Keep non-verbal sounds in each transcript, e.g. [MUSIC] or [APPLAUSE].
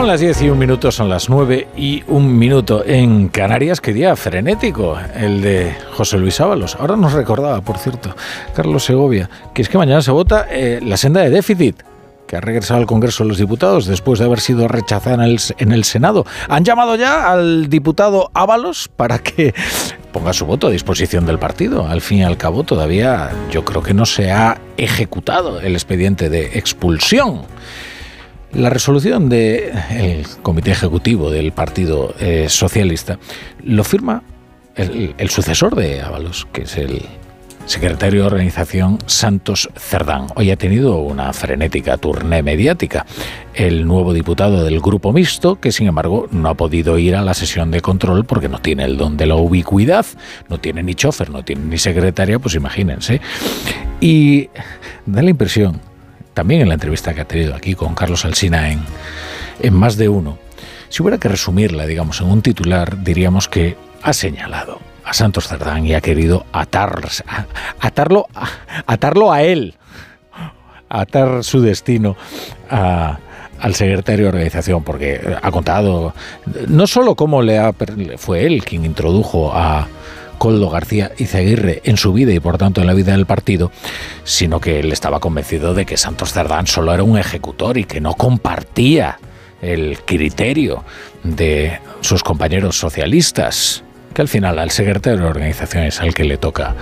Son las 10 y un minuto, son las 9 y un minuto en Canarias. Qué día frenético el de José Luis Ábalos. Ahora nos recordaba, por cierto, Carlos Segovia, que es que mañana se vota eh, la senda de déficit que ha regresado al Congreso de los Diputados después de haber sido rechazada en el, en el Senado. Han llamado ya al diputado Ábalos para que ponga su voto a disposición del partido. Al fin y al cabo, todavía yo creo que no se ha ejecutado el expediente de expulsión. La resolución del Comité Ejecutivo del Partido eh, Socialista lo firma el, el, sucesor de Ábalos, que es el secretario de organización Santos Cerdán. Hoy ha tenido una frenética turné mediática. El nuevo diputado del Grupo Mixto, que sin embargo no ha podido ir a la sesión de control porque no tiene el don de la ubicuidad, no tiene ni chofer, no tiene ni secretaria, pues imagínense. Y da la impresión también en la entrevista que ha tenido aquí con Carlos Alsina en, en Más de Uno, si hubiera que resumirla, digamos, en un titular, diríamos que ha señalado a Santos Cerdán y ha querido atar, atarlo, atarlo a él, atar su destino al secretario de organización, porque ha contado no solo cómo le ha, fue él quien introdujo a, Coldo García Izaguirre en su vida y por tanto en la vida del partido, sino que él estaba convencido de que Santos Cerdán solo era un ejecutor y que no compartía el criterio de sus compañeros socialistas, que al final al secretario de organización es al que le toca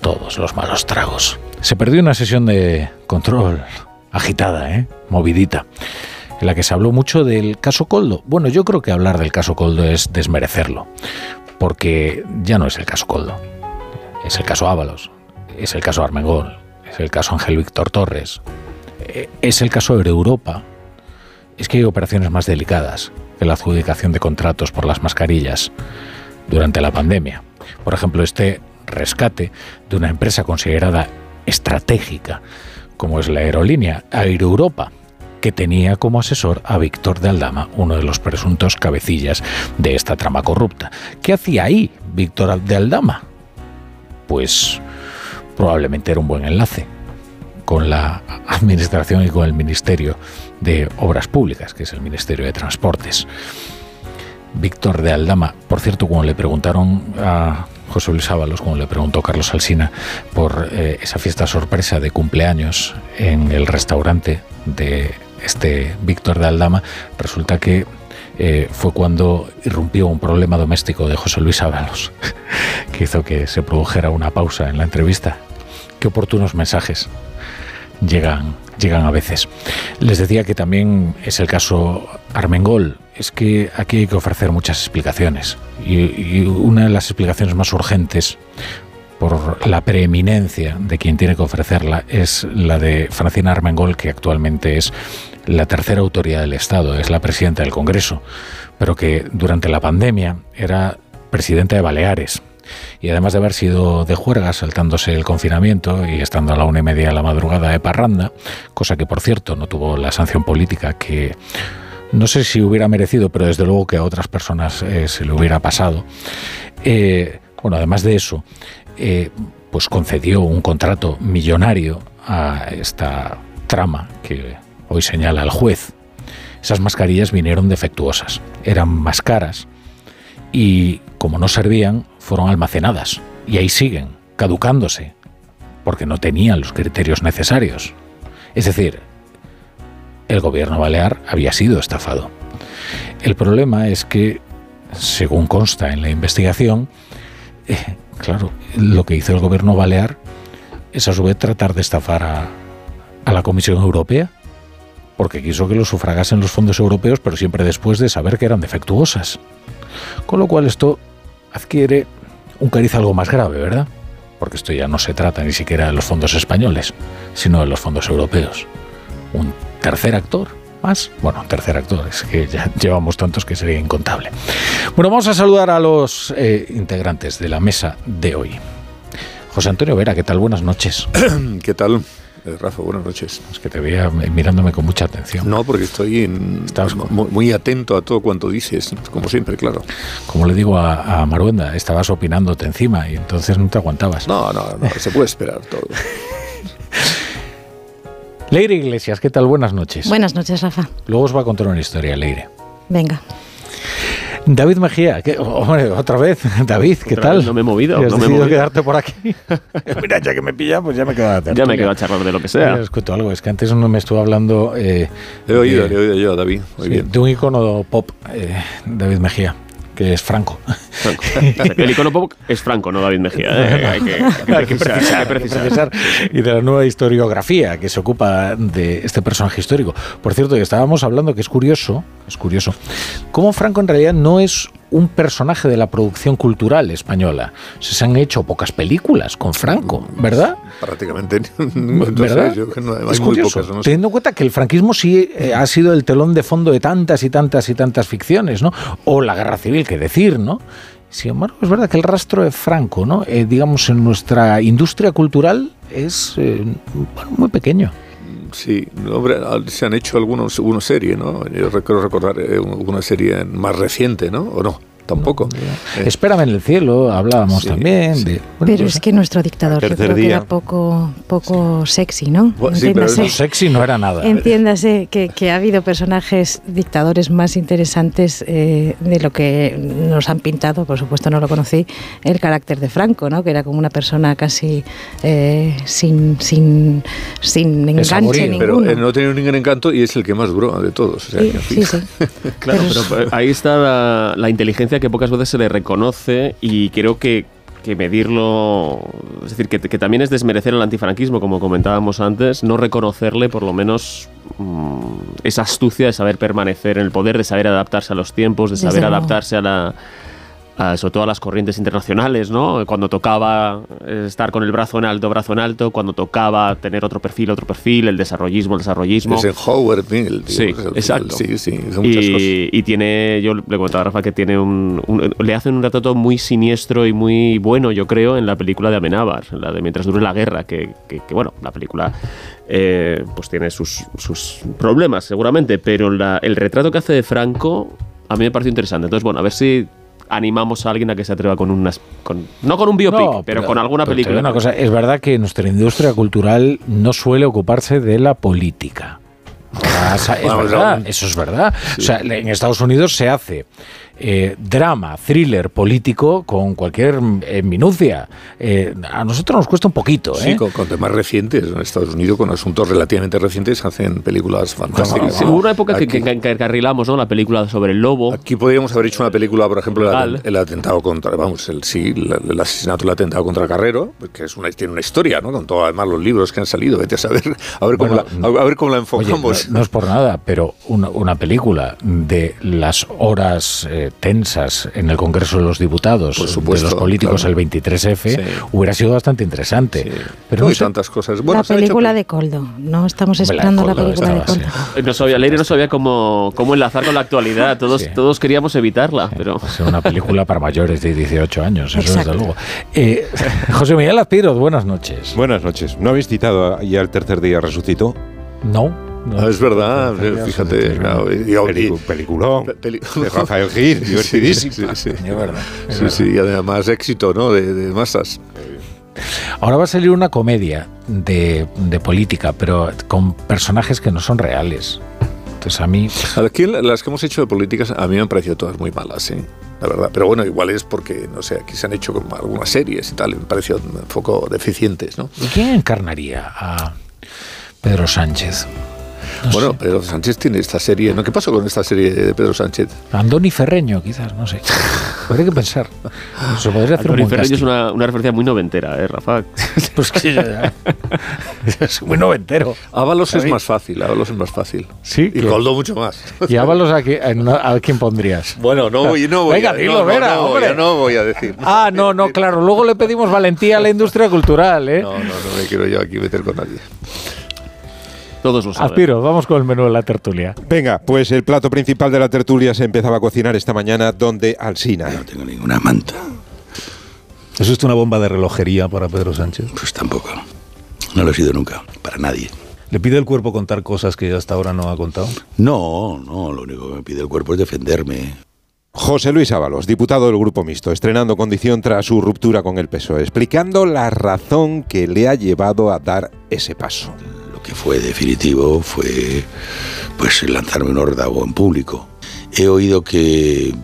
todos los malos tragos. Se perdió una sesión de control agitada, ¿eh? movidita, en la que se habló mucho del caso Coldo. Bueno, yo creo que hablar del caso Coldo es desmerecerlo, porque ya no es el caso Coldo, es el caso Ábalos, es el caso Armengol, es el caso Ángel Víctor Torres, eh, es el caso Europa. Es que hay operaciones más delicadas que la adjudicación de contratos por las mascarillas durante la pandemia. Por ejemplo, este rescate de una empresa considerada estratégica como es la aerolínea Europa que tenía como asesor a Víctor de Aldama, uno de los presuntos cabecillas de esta trama corrupta. ¿Qué hacía ahí Víctor de Aldama? Pues probablemente era un buen enlace con la Administración y con el Ministerio de Obras Públicas, que es el Ministerio de Transportes. Víctor de Aldama, por cierto, cuando le preguntaron a José Luis Ábalos, como le preguntó Carlos Alsina, por eh, esa fiesta sorpresa de cumpleaños en el restaurante de este Víctor de Aldama, resulta que eh, fue cuando irrumpió un problema doméstico de José Luis Ábalos, [LAUGHS] que hizo que se produjera una pausa en la entrevista. Qué oportunos mensajes llegan, llegan a veces. Les decía que también es el caso Armengol. Es que aquí hay que ofrecer muchas explicaciones. Y, y una de las explicaciones más urgentes por la preeminencia de quien tiene que ofrecerla es la de Francina Armengol, que actualmente es la tercera autoridad del Estado, es la presidenta del Congreso, pero que durante la pandemia era presidenta de Baleares. Y además de haber sido de juerga, saltándose el confinamiento y estando a la una y media de la madrugada de parranda, cosa que por cierto no tuvo la sanción política que no sé si hubiera merecido, pero desde luego que a otras personas eh, se le hubiera pasado. Eh, bueno, además de eso, eh, pues concedió un contrato millonario a esta trama que hoy señala el juez. Esas mascarillas vinieron defectuosas, eran más caras y como no servían, fueron almacenadas y ahí siguen, caducándose, porque no tenían los criterios necesarios. Es decir, el gobierno balear había sido estafado. El problema es que según consta en la investigación, eh, claro, lo que hizo el gobierno balear es a su vez tratar de estafar a, a la Comisión Europea, porque quiso que lo sufragasen los fondos europeos, pero siempre después de saber que eran defectuosas. Con lo cual esto adquiere un cariz algo más grave, ¿verdad? Porque esto ya no se trata ni siquiera de los fondos españoles, sino de los fondos europeos. Un tercer actor más. Bueno, tercer actor, es que ya [LAUGHS] llevamos tantos que sería incontable. Bueno, vamos a saludar a los eh, integrantes de la mesa de hoy. José Antonio Vera, ¿qué tal? Buenas noches. [CLEARS THROAT] ¿Qué tal? Eh, Rafa, buenas noches. Es que te veía mirándome con mucha atención. No, porque estoy en, muy, muy, atento a todo cuanto dices, como siempre, claro. Como le digo a, a Maruenda, estabas opinándote encima y entonces no te aguantabas. No, no, no, se puede esperar todo. [LAUGHS] Leire Iglesias, ¿qué tal? Buenas noches. Buenas noches, Rafa. Luego os va a contar una historia, Leire. Venga. David Mejía, ¿qué? hombre, otra vez. [LAUGHS] David, ¿qué otra tal? Vez no me he movido. ¿Has no me he decidido movido. quedarte por aquí? [LAUGHS] Mira, ya que me pilla, pues ya me quedo a Ya me quedo a charlar de lo que sea. Les cuento algo, es que antes uno me estuvo hablando... Eh, he oído, de, he oído yo, David. Muy sí, bien. De un icono pop, eh, David Mejía que es Franco. Franco. [LAUGHS] El icono pop es Franco, no David Mejía. ¿eh? Hay, que, hay, que, precisar, hay que precisar. Y de la nueva historiografía que se ocupa de este personaje histórico. Por cierto, que estábamos hablando que es curioso, es curioso, cómo Franco en realidad no es un personaje de la producción cultural española. Se han hecho pocas películas con Franco, ¿verdad? Prácticamente. [LAUGHS] ¿verdad? Yo, no, es curioso, pocas, no sé. teniendo en cuenta que el franquismo sí eh, ha sido el telón de fondo de tantas y tantas y tantas ficciones, ¿no? O la guerra civil, que decir, ¿no? Sin embargo, es verdad que el rastro de Franco, ¿no? Eh, digamos, en nuestra industria cultural es eh, bueno, muy pequeño. Sí, hombre, se han hecho algunos, una serie, ¿no? Yo quiero recordar eh, una serie más reciente, ¿no? ¿O no? Tampoco. No, eh. Espérame en el cielo, hablábamos sí, también. Sí. De, bueno, pero es que nuestro dictador yo creo que era poco, poco sexy, ¿no? Bueno, sí, pero no, sexy no era nada. Entiéndase que, que, ha habido personajes dictadores más interesantes eh, de lo que nos han pintado, por supuesto no lo conocí, el carácter de Franco, ¿no? Que era como una persona casi eh, sin, sin, sin enganche morir, ninguno. Pero no tenía ningún encanto y es el que más duró de todos. O sea, sí, sí, sí. [LAUGHS] claro, pero, pero ahí está la, la inteligencia que pocas veces se le reconoce y creo que, que medirlo, es decir, que, que, también es desmerecer el antifranquismo, como comentábamos antes, no reconocerle por lo menos mmm, esa astucia de saber permanecer en el poder, de saber adaptarse a los tiempos, de saber adaptarse a la... A, sobre todo a las corrientes internacionales, ¿no? Cuando tocaba estar con el brazo en alto, brazo en alto, cuando tocaba tener otro perfil, otro perfil, el desarrollismo, el desarrollismo. Eisenhower, Mil, sí, exacto. Sí, sí, y, y, tiene, yo le comentaba a Rafa que tiene un, un, le hacen un retrato muy siniestro y muy bueno, yo creo, en la película de Amenábar, la de Mientras dure la guerra, que, que, que bueno, la película eh, pues tiene sus, sus, problemas seguramente, pero la, el retrato que hace de Franco a mí me pareció interesante. Entonces, bueno, a ver si animamos a alguien a que se atreva con unas con, no con un biopic no, pero, pero, con alguna pero película. una cosa es verdad que nuestra industria cultural no suele ocuparse de la política. [LAUGHS] Es verdad, eso es verdad. O sea, en Estados Unidos se hace eh, drama, thriller político con cualquier eh, minucia. Eh, a nosotros nos cuesta un poquito. Sí, con, con, temas recientes. En Estados Unidos, con asuntos relativamente recientes, hacen películas fantásticas. Hubo una época Aquí, que, encarrilamos, ¿no? La película sobre el lobo. Aquí podríamos haber hecho una película, por ejemplo, el, el, atentado contra, vamos, el, sí, el, el asesinato, el atentado contra Carrero, que es una, tiene una historia, ¿no? Con todos además los libros que han salido. Vete a saber, [LAUGHS] a ver cómo, bueno, la, a ver cómo la enfocamos. Oye, no, no, es por nada, pero una, una película de las horas eh, tensas en el Congreso de los Diputados supuesto, de los políticos claro. el 23F Sí. hubiera sido bastante interesante. Sí. Pero No, no sé, tantas cosas. Bueno, la hecho película pe- de Coldo. No estamos de esperando la, película de estaba, Coldo. sí. No sabía, Leire no sabía cómo, cómo enlazar con la actualidad. Todos, Sí. todos queríamos evitarla, pero. Es una película para mayores de 18 años, eso Exacto. desde luego. Eh, [LAUGHS] José Miguel Azpiroz, buenas noches. Buenas noches. ¿No habéis citado ya el tercer día resucitó? No. No. Ah, es verdad, fíjate. claro, y- y- Pelicu- peliculón. pe- peli- De Rafael Gil, [LAUGHS] divertidísimo. Sí, sí, sí. Es verdad, es Sí, verdad. sí, y además éxito, ¿no? De, de masas. Ahora va a salir una comedia de, de política, pero con personajes que no son reales. Entonces a mí... Aquí las que hemos hecho de políticas a mí me han parecido todas muy malas, ¿sí? La verdad. Pero bueno, igual es porque, no sé, aquí se han hecho como algunas series y tal, y me pareció un poco deficientes, ¿no? ¿Y quién encarnaría a Pedro Sánchez? Bueno, Pedro Sánchez tiene esta serie. ¿no? ¿Qué pasó con esta serie de Pedro Sánchez? Andoni Ferreño, quizás, no sé. [LAUGHS] Habría que pensar. Se podría hacer Andoni Ferreño es una, una, referencia muy noventera, ¿eh, Rafa? [LAUGHS] pues que ya, [LAUGHS] es muy noventero. Ábalos es más fácil, Ábalos es más fácil. Sí. Y Coldo mucho más. ¿Y Ábalos a, a, quién pondrías? Bueno, no voy, no voy Venga, a, dilo, no, Vera, no, hombre. no, no voy a decir. Ah, no, no, claro. Luego le pedimos valentía a la industria cultural, ¿eh? No, no, no me quiero yo aquí meter con nadie. Todos lo saben. Aspiro, vamos con el menú de la tertulia. Venga, pues el plato principal de la tertulia se empezaba a cocinar esta mañana donde Alsina. No tengo ninguna manta. ¿Es esto una bomba de relojería para Pedro Sánchez? Pues tampoco. No lo he sido nunca, para nadie. ¿Le pide el cuerpo contar cosas que hasta ahora no ha contado? No, no, lo único que me pide el cuerpo es defenderme. José Luis Ábalos, diputado del Grupo Mixto, estrenando condición tras su ruptura con el PSOE, explicando la razón que le ha llevado a dar ese paso. Fue definitivo fue pues lanzarme un órdago en público. He oído que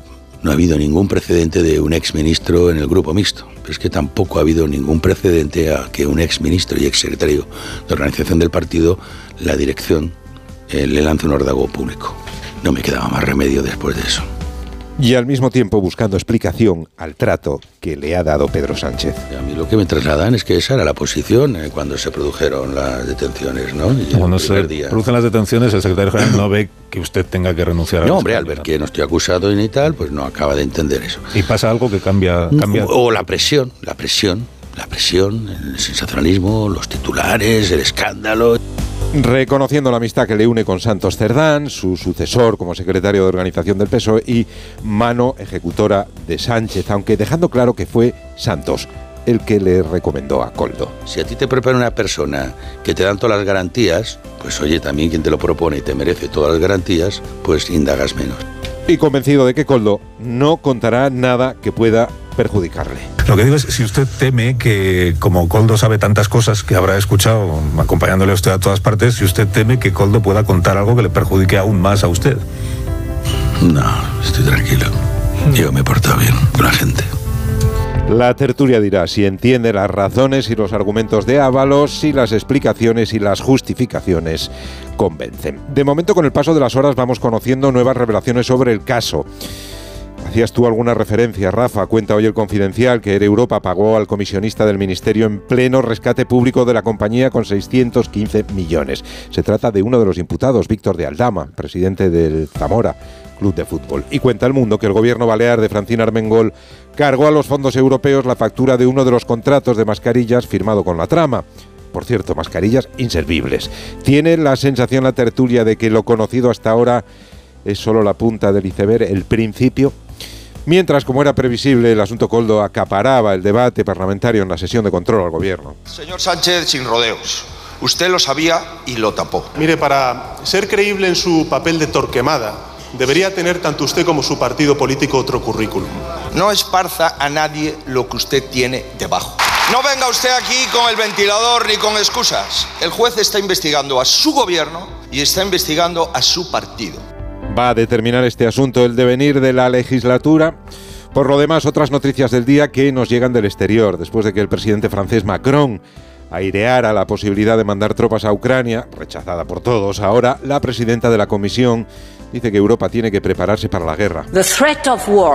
no ha habido ningún precedente de un exministro en el Grupo Mixto, pero es que tampoco ha habido ningún precedente a que un exministro y exsecretario de organización del partido, la dirección, eh, le lance un órdago público. No me quedaba más remedio después de eso y al mismo tiempo buscando explicación al trato que le ha dado Pedro Sánchez. A mí lo que me trasladan es que esa era la posición eh, cuando se produjeron las detenciones, ¿no? Y cuando se día... producen las detenciones, el secretario general no ve que usted tenga que renunciar a No, hombre, al ver que no estoy acusado ni tal, pues no acaba de entender eso. ¿Y pasa algo que cambia? cambia... O la presión, la presión, la presión, el sensacionalismo, los titulares, el escándalo. Reconociendo la amistad que le une con Santos Cerdán, su sucesor como secretario de organización del PSOE y mano ejecutora de Sánchez, aunque dejando claro que fue Santos el que le recomendó a Coldo. Si a ti te propone una persona que te dan todas las garantías, pues oye, también quien te lo propone y te merece todas las garantías, pues indagas menos. Y convencido de que Coldo no contará nada que pueda perjudicarle. Lo que digo es, si usted teme que, como Coldo sabe tantas cosas que habrá escuchado acompañándole a usted a todas partes, si usted teme que Coldo pueda contar algo que le perjudique aún más a usted. No, estoy tranquilo. Yo me he portado bien con la gente. La tertulia dirá si entiende las razones y los argumentos de Ábalos, si las explicaciones y las justificaciones convencen. De momento, con el paso de las horas, vamos conociendo nuevas revelaciones sobre el caso. Hacías tú alguna referencia, Rafa. Cuenta hoy el Confidencial que Europa pagó al comisionista del Ministerio en pleno rescate público de la compañía con 615 millones. Se trata de uno de los imputados, Víctor de Aldama, presidente del Zamora Club de Fútbol. Y cuenta el mundo que el gobierno balear de Francina Armengol cargó a los fondos europeos la factura de uno de los contratos de mascarillas firmado con la trama. Por cierto, mascarillas inservibles. Tiene la sensación la tertulia de que lo conocido hasta ahora es solo la punta del iceberg, el principio Mientras, como era previsible, el asunto Coldo acaparaba el debate parlamentario en la sesión de control al gobierno. Señor Sánchez, sin rodeos. Usted lo sabía y lo tapó. Mire, para ser creíble en su papel de torquemada, debería tener tanto usted como su partido político otro currículum. No esparza a nadie lo que usted tiene debajo. No venga usted aquí con el ventilador ni con excusas. El juez está investigando a su gobierno y está investigando a su partido va a determinar este asunto el devenir de la legislatura. Por lo demás, otras noticias del día que nos llegan del exterior, después de que el presidente francés Macron aireara la posibilidad de mandar tropas a Ucrania, rechazada por todos, ahora la presidenta de la Comisión dice que Europa tiene que prepararse para la guerra.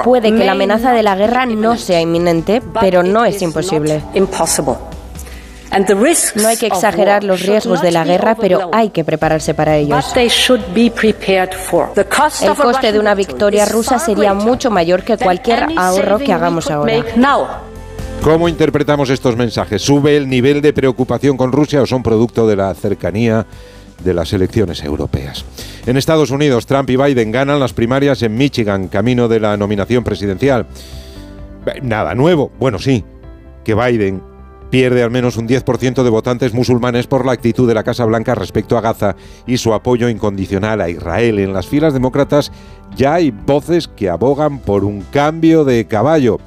Puede que la amenaza de la guerra no sea inminente, pero no es imposible. No hay que exagerar los riesgos de la guerra, pero hay que prepararse para ellos. El coste de una victoria rusa sería mucho mayor que cualquier ahorro que hagamos ahora. ¿Cómo interpretamos estos mensajes? ¿Sube el nivel de preocupación con Rusia o son producto de la cercanía de las elecciones europeas? En Estados Unidos, Trump y Biden ganan las primarias en Michigan, camino de la nominación presidencial. Nada nuevo, bueno sí, que Biden pierde al menos un 10% de votantes musulmanes por la actitud de la Casa Blanca respecto a Gaza y su apoyo incondicional a Israel. En las filas demócratas ya hay voces que abogan por un cambio de caballo.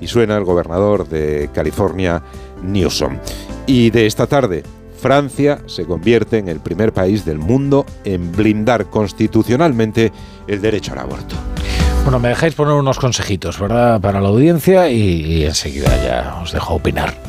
Y suena el gobernador de California, Newsom. Y de esta tarde, Francia se convierte en el primer país del mundo en blindar constitucionalmente el derecho al aborto. Bueno, me dejáis poner unos consejitos, ¿verdad? Para la audiencia y, enseguida ya os dejo opinar.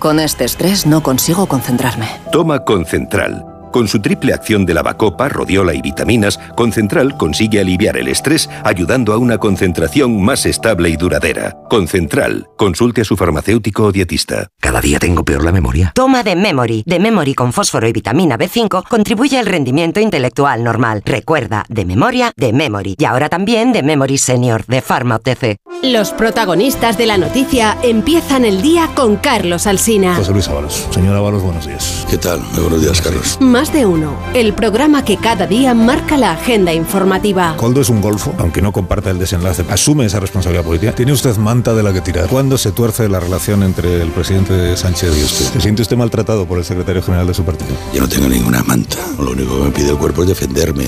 Con este estrés no consigo concentrarme. Toma Concentral. Con su triple acción de lavacopa, rodiola y vitaminas, Concentral consigue aliviar el estrés ayudando a una concentración más estable y duradera. Concentral. Consulte a su farmacéutico o dietista. Cada día tengo peor la memoria. Toma de Memory. De Memory con fósforo y vitamina B5 contribuye al rendimiento intelectual normal. Recuerda, de memoria, de Memory. Y ahora también de Memory Senior, de Pharma OTC. Los protagonistas de la noticia empiezan el día con Carlos Alsina. José Luis Ábalos. Señor Ábalos, buenos días. ¿Qué tal? Muy buenos días, Carlos. Más de uno, el programa que cada día marca la agenda informativa. Coldo es un golfo, aunque no comparta el desenlace. Asume esa responsabilidad política. Tiene usted manta de la que tirar. ¿Cuándo se tuerce la relación entre el presidente Sánchez y usted? ¿Se siente usted maltratado por el secretario general de su partido? Yo no tengo ninguna manta. Lo único que me pide el cuerpo es defenderme.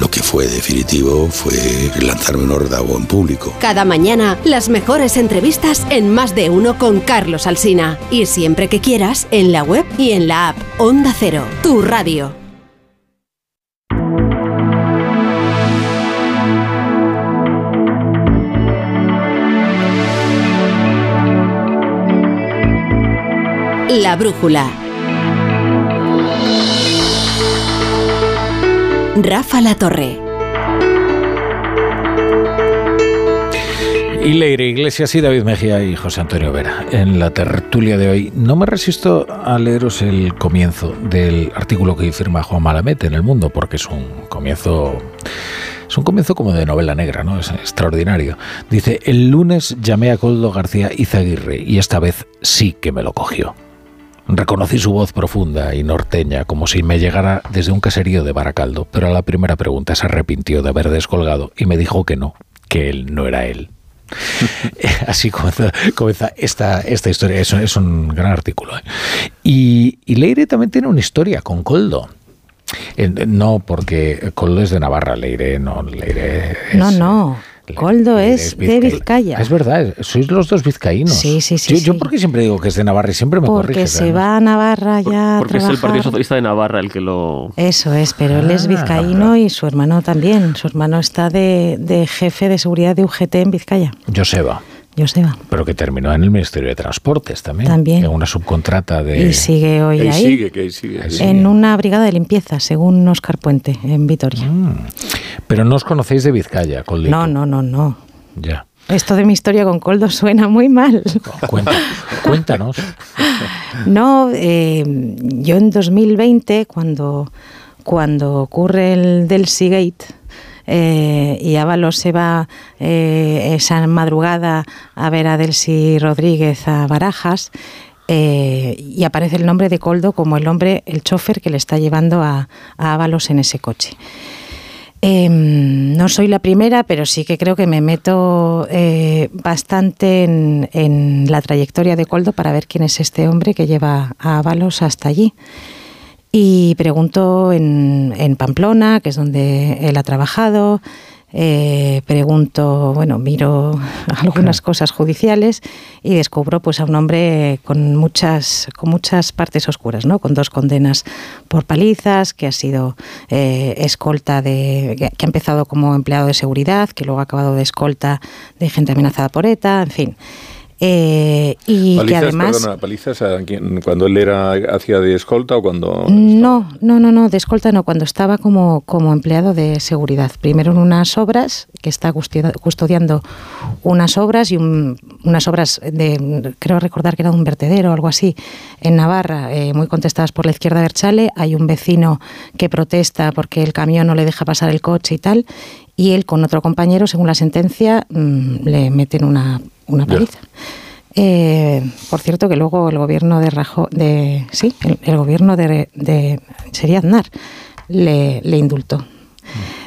Lo que fue definitivo fue lanzarme un órdago en público. Cada mañana, las mejores entrevistas en Más de uno con Carlos Alsina. Y siempre que quieras, en la web y en la app Onda Cero, tu radio. La brújula. Rafa La Torre. Y Leire Iglesias y David Mejía y José Antonio Vera. En la tertulia de hoy no me resisto a leeros el comienzo del artículo que firma Juan Malamete en El Mundo, porque es un comienzo... Es un comienzo como de novela negra, ¿no? Es extraordinario. Dice, el lunes llamé a Coldo García Izaguirre y esta vez sí que me lo cogió. Reconocí su voz profunda y norteña, como si me llegara desde un caserío de Baracaldo, pero a la primera pregunta se arrepintió de haber descolgado y me dijo que no, que él no era él. [LAUGHS] [LAUGHS] Así comienza, esta, esta historia. Es, es un gran artículo. ¿eh? Y, y Leire también tiene una historia con Coldo. Eh, no, porque Coldo es de Navarra, Leire no. Leire no, no. Coldo es, de Vizcaya. Es verdad, sois los dos vizcaínos. Sí, sí, sí. Yo, porque siempre digo que es de Navarra y siempre me porque Porque se va a Navarra ya. porque es el Partido Socialista de Navarra el que lo. Eso es, pero él es ah. vizcaíno y su hermano también. Su hermano está de, de jefe de seguridad de UGT en Vizcaya. Joseba. Joseba. Pero que terminó en el Ministerio de Transportes también. También. En una subcontrata de. Y sigue hoy ahí. Sigue, que sigue, En una brigada de limpieza, según Oscar Puente, en Vitoria. Mm. Pero no os conocéis de Vizcaya, Coldito. No, no, no, no. Ya. Esto de mi historia con Coldo suena muy mal. cuéntanos. [LAUGHS] no, eh, yo en 2020, cuando, cuando ocurre el del Seagate, eh, y Ábalos se va eh, esa madrugada a ver a Delcy Rodríguez a Barajas, y aparece el nombre de Coldo como el hombre, el chofer que le está llevando a, Ábalos en ese coche. Em, no soy la primera, pero sí que creo que me meto eh, bastante en, la trayectoria de Coldo para ver quién es este hombre que lleva a Avalos hasta allí. Y pregunto en, en Pamplona, que es donde él ha trabajado, eh, pregunto, bueno, miro [LAUGHS] algunas cosas judiciales y descubro pues a un hombre con muchas, con muchas partes oscuras, ¿no? Con dos condenas por palizas, que ha sido eh, escolta de, que ha empezado como empleado de seguridad, que luego ha acabado de escolta de gente amenazada por ETA, en fin. Eh, y palizas, que además. Perdona, ¿Palizas cuando él era hacía de escolta o cuando.? No, no, no, no, de escolta no, cuando estaba como, como empleado de seguridad. Primero en unas obras, que está custodiando unas obras y unas obras de. Creo recordar que era un vertedero o algo así, en Navarra, eh, muy contestadas por la izquierda Berchale. Hay un vecino que protesta porque el camión no le deja pasar el coche y tal. Y él con otro compañero, según la sentencia, mm, le meten una una paliza. Eh, por cierto, que luego el gobierno de Rajo, de sí, el, gobierno de, de sería Aznar le, le indultó. Mm.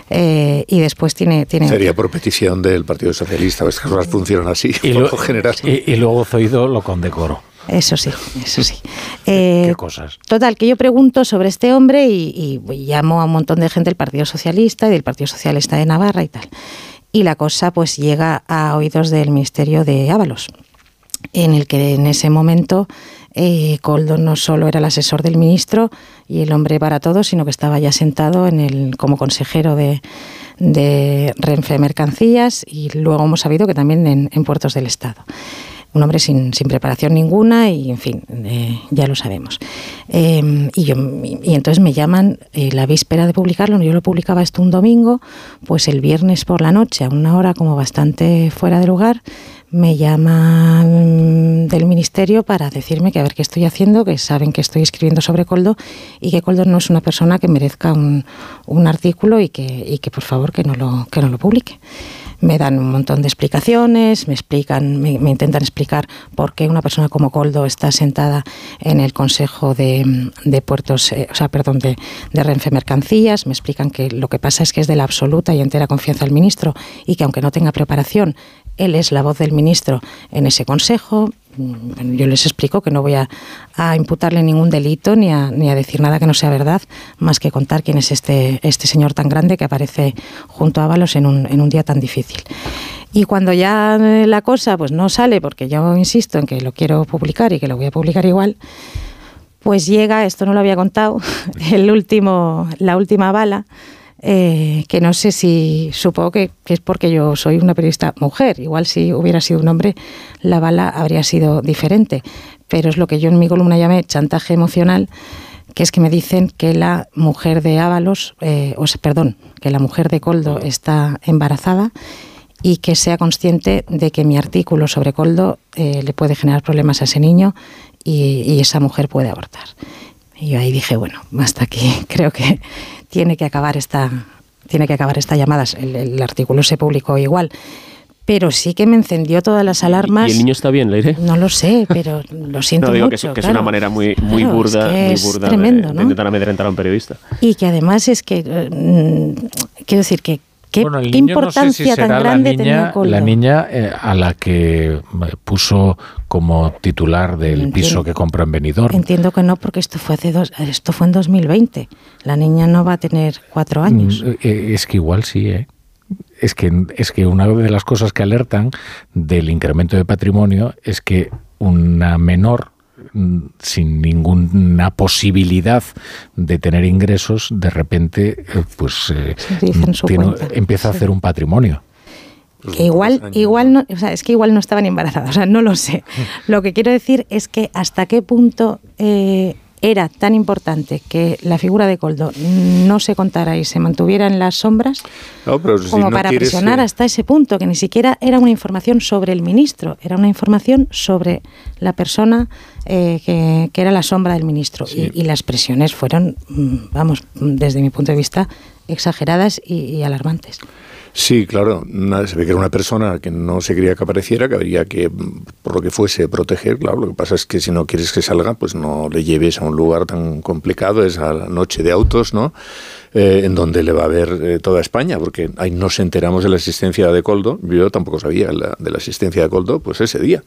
Eh, y después tiene, tiene... Sería por petición del Partido Socialista, ves que las cosas funcionan así, y, general. Y, luego Zoido lo condecoró. Eso sí, eso sí. [LAUGHS] ¿Qué cosas? Total, que yo pregunto sobre este hombre y, y llamo a un montón de gente del Partido Socialista y del Partido Socialista de Navarra y tal. Y la cosa pues llega a oídos del Ministerio de Ábalos, en el que en ese momento eh, Coldo no solo era el asesor del ministro y el hombre para todo, sino que estaba ya sentado en el, como consejero de, de Renfe Mercancías y luego hemos sabido que también en, en Puertos del Estado un hombre sin, sin, preparación ninguna y, en fin, eh, ya lo sabemos. Eh, y, yo, y, entonces me llaman eh, la víspera de publicarlo, yo lo publicaba esto un domingo, pues el viernes por la noche, a una hora como bastante fuera de lugar, me llaman del ministerio para decirme que a ver qué estoy haciendo, que saben que estoy escribiendo sobre Coldo y que Coldo no es una persona que merezca un, un artículo y que, y que por favor que no lo, que no lo publique me dan un montón de explicaciones, me explican, me, me, intentan explicar por qué una persona como Coldo está sentada en el Consejo de, de Puertos, eh, o sea, perdón, de, de, Renfe Mercancías, me explican que lo que pasa es que es de la absoluta y entera confianza del ministro y que aunque no tenga preparación, él es la voz del ministro en ese consejo. Yo les explico que no voy a, a imputarle ningún delito ni a, ni a, decir nada que no sea verdad, más que contar quién es este, este señor tan grande que aparece junto a Ábalos en un, en un día tan difícil. Y cuando ya la cosa pues no sale, porque yo insisto en que lo quiero publicar y que lo voy a publicar igual, pues llega, esto no lo había contado, [LAUGHS] el último, la última bala eh, que no sé si, supongo que, es porque yo soy una periodista mujer, igual si hubiera sido un hombre la bala habría sido diferente, pero es lo que yo en mi columna llamé chantaje emocional, que es que me dicen que la mujer de Ábalos, eh, o sea, perdón, que la mujer de Coldo está embarazada y que sea consciente de que mi artículo sobre Coldo eh, le puede generar problemas a ese niño y esa mujer puede abortar. Y yo ahí dije, bueno, hasta aquí [LAUGHS] creo que tiene que acabar esta, tiene que acabar esta llamada. El, el, artículo se publicó igual. Pero sí que me encendió todas las alarmas. ¿Y el niño está bien, Leire? No lo sé, pero [LAUGHS] lo siento no, digo mucho. Que, es, que claro. es una manera muy, muy claro, burda, es muy burda tremendo, de, ¿no? de, intentar amedrentar a un periodista. Y que además es que, eh, quiero decir, que ¿Qué, bueno, ¿qué importancia no sé si tan grande la niña, tenía Coldo? La niña eh, a la que puso como titular del Entiendo. piso que compró en Benidorm. Entiendo que no, porque esto fue hace dos, esto fue en 2020. La niña no va a tener cuatro años. Mm, eh, Es que igual sí, ¿eh? Es que, es que una de las cosas que alertan del incremento de patrimonio es que una menor mm, sin ninguna posibilidad de tener ingresos, de repente, eh, pues eh, tiene, empieza a hacer un patrimonio. Que igual, igual no, o sea, es que igual no estaban embarazadas, o sea, no lo sé. [LAUGHS] Lo que quiero decir es que hasta qué punto eh, era tan importante que la figura de Coldo no se contara y se mantuviera en las sombras no, pero si como no para presionar eh, hasta ese punto, que ni siquiera era una información sobre el ministro, era una información sobre la persona eh, que, que, era la sombra del ministro. Sí. Y, y, las presiones fueron, mm, vamos, desde mi punto de vista, exageradas y, y alarmantes. Sí, claro, se ve que era una persona que no se quería que apareciera, que habría que, por lo que fuese, proteger. Claro, lo que pasa es que si no quieres que salga, pues no le lleves a un lugar tan complicado, es a la noche de autos, ¿no? Eh, en donde le va a ver eh, toda España, porque ahí nos enteramos de la existencia de Coldo. Yo tampoco sabía de la existencia de Coldo, pues ese día.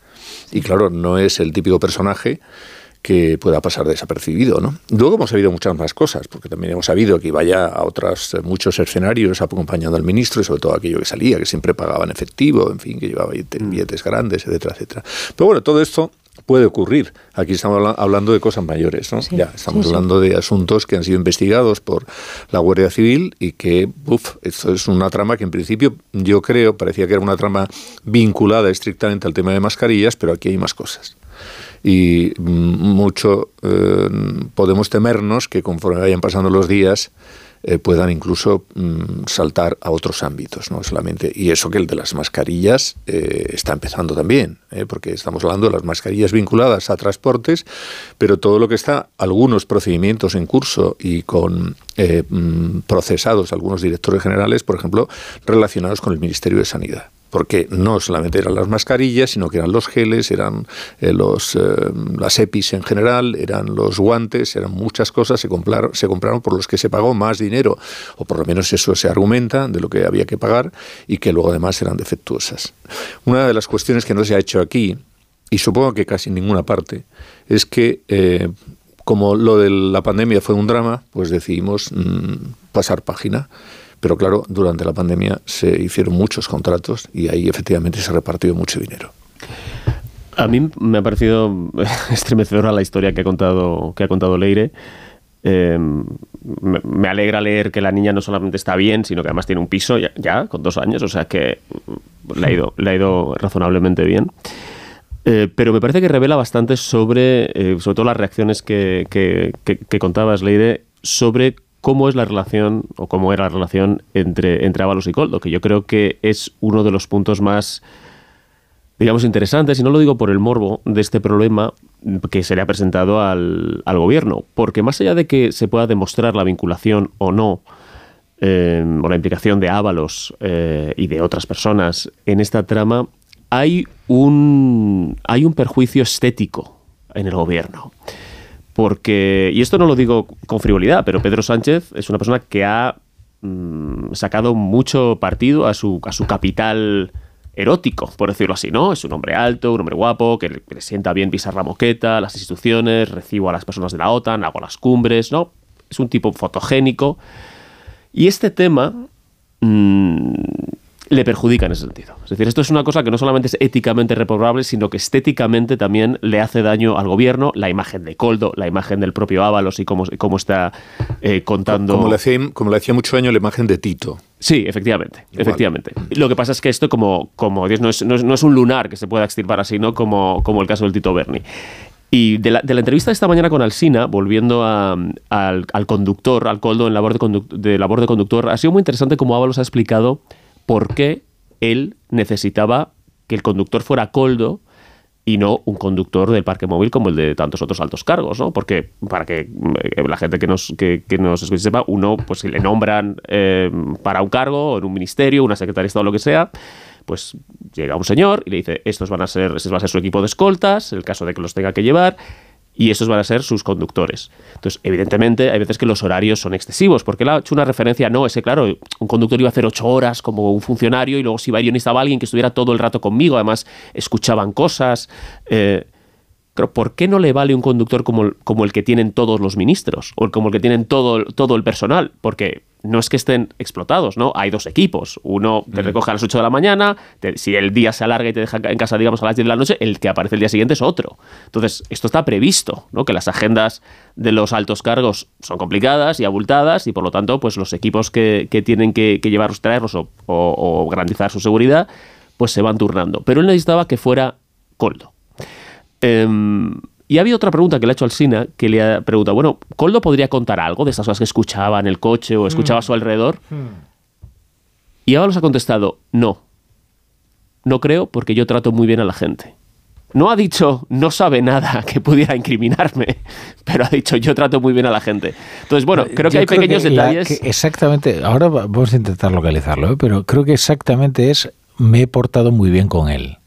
Y claro, no es el típico personaje que pueda pasar desapercibido, ¿no? Luego hemos sabido muchas más cosas, porque también hemos sabido que iba ya a otros eh, muchos escenarios acompañando al ministro y sobre todo aquello que salía, que siempre pagaba en efectivo, en fin, que llevaba billetes grandes, etcétera, etcétera. Pero bueno, todo esto puede ocurrir. Aquí estamos hablando de cosas mayores, ¿no? Sí, ya estamos sí, hablando sí. de asuntos que han sido investigados por la Guardia Civil y que, uff, esto es una trama que en principio yo creo parecía que era una trama vinculada estrictamente al tema de mascarillas, pero aquí hay más cosas y mucho eh, podemos temernos que conforme vayan pasando los días eh, puedan incluso mm, saltar a otros ámbitos, no solamente y eso que el de las mascarillas eh, está empezando también, ¿eh? porque estamos hablando de las mascarillas vinculadas a transportes, pero todo lo que está algunos procedimientos en curso y con mm, procesados algunos directores generales, por ejemplo, relacionados con el Ministerio de Sanidad porque no solamente eran las mascarillas, sino que eran los geles, eran eh, los, eh, las EPIs en general, eran los guantes, eran muchas cosas, se compraron, se compraron por los que se pagó más dinero, o por lo menos eso se argumenta de lo que había que pagar, y que luego además eran defectuosas. Una de las cuestiones que no se ha hecho aquí, y supongo que casi en ninguna parte, es que eh, como lo de la pandemia fue un drama, pues decidimos mm, pasar página. Pero claro, durante la pandemia se hicieron muchos contratos y ahí efectivamente se repartió mucho dinero. A mí me ha parecido [LAUGHS] estremecedora la historia que ha contado, que ha contado Leire. Em, me, alegra leer que la niña no solamente está bien, sino que además tiene un piso ya, con dos años, o sea que le ha ido, le ha ido razonablemente bien. Eh, pero me parece que revela bastante sobre, eh, sobre todo las reacciones que, que, que, contabas, Leire, sobre cómo es la relación o cómo era la relación entre, entre Ábalos y Coldo, que yo creo que es uno de los puntos más, digamos, interesantes, y no lo digo por el morbo de este problema que se le ha presentado al, al gobierno, porque más allá de que se pueda demostrar la vinculación o no, eh, o la implicación de Ábalos y de otras personas en esta trama, hay un, hay un perjuicio estético en el gobierno. Porque, y esto no lo digo con frivolidad, pero Pedro Sánchez es una persona que ha mm, sacado mucho partido a su, a su capital erótico, por decirlo así, ¿no? Es un hombre alto, un hombre guapo, que le, sienta bien pisar la moqueta, las instituciones, recibo a las personas de la OTAN, hago las cumbres, ¿no? Es un tipo fotogénico. Y este tema mm, le perjudica en ese sentido. Es decir, esto es una cosa que no solamente es éticamente reprobable, sino que estéticamente también le hace daño al gobierno, la imagen de Coldo, la imagen del propio Ábalos y cómo, cómo está eh, contando... Como le, hacía, como le hacía mucho daño la imagen de Tito. Sí, efectivamente, efectivamente. Lo que pasa es que esto como, como Dios, no, es, no, es, un lunar que se pueda extirpar así, ¿no? Como, como el caso del Tito Berni. Y de la, de la, entrevista de esta mañana con Alsina, volviendo al, al, conductor, al Coldo en labor de, de labor de conductor, ha sido muy interesante cómo Ábalos ha explicado por qué él necesitaba que el conductor fuera Coldo y no un conductor del parque móvil como el de tantos otros altos cargos, ¿no? Porque para que eh, la gente que nos, que, nos escuche sepa, uno, pues si le nombran eh, para un cargo, en un ministerio, una secretaria de Estado, lo que sea, pues llega un señor y le dice, estos van a ser, este va a ser su equipo de escoltas, el caso de que los tenga que llevar, y estos van a ser sus conductores. Entonces, evidentemente, hay veces que los horarios son excesivos, porque él ha hecho una referencia, no, ese, claro, un conductor iba a hacer ocho horas como un funcionario y luego si iba estaba alguien que estuviera todo el rato conmigo, además escuchaban cosas. Eh, ¿por qué no le vale un conductor como, como el que tienen todos los ministros o como el que tienen todo, todo el personal? Porque no es que estén explotados, ¿no? Hay dos equipos. Uno te mm. recoge a las 8 de la mañana, si el día se alarga y te deja en casa, digamos, a las 10 de la noche, el que aparece el día siguiente es otro. Entonces, esto está previsto, ¿no? Que las agendas de los altos cargos son complicadas y abultadas y por lo tanto, pues los equipos que, tienen que, que llevarlos, traerlos o, garantizar su seguridad, pues se van turnando. Pero él necesitaba que fuera Coldo. Em, y ha habido otra pregunta que le ha hecho al Sina, que le ha preguntado, bueno, ¿Coldo podría contar algo de esas cosas que escuchaba en el coche o escuchaba a su mm. alrededor? Mm. Y ahora nos ha contestado, no. No creo porque yo trato muy bien a la gente. No ha dicho, no sabe nada que pudiera incriminarme, [LAUGHS] pero ha dicho, yo trato muy bien a la gente. Entonces, bueno, creo que hay pequeños detalles. exactamente, ahora vamos a intentar localizarlo, ¿eh? pero creo que exactamente es, me he portado muy bien con él.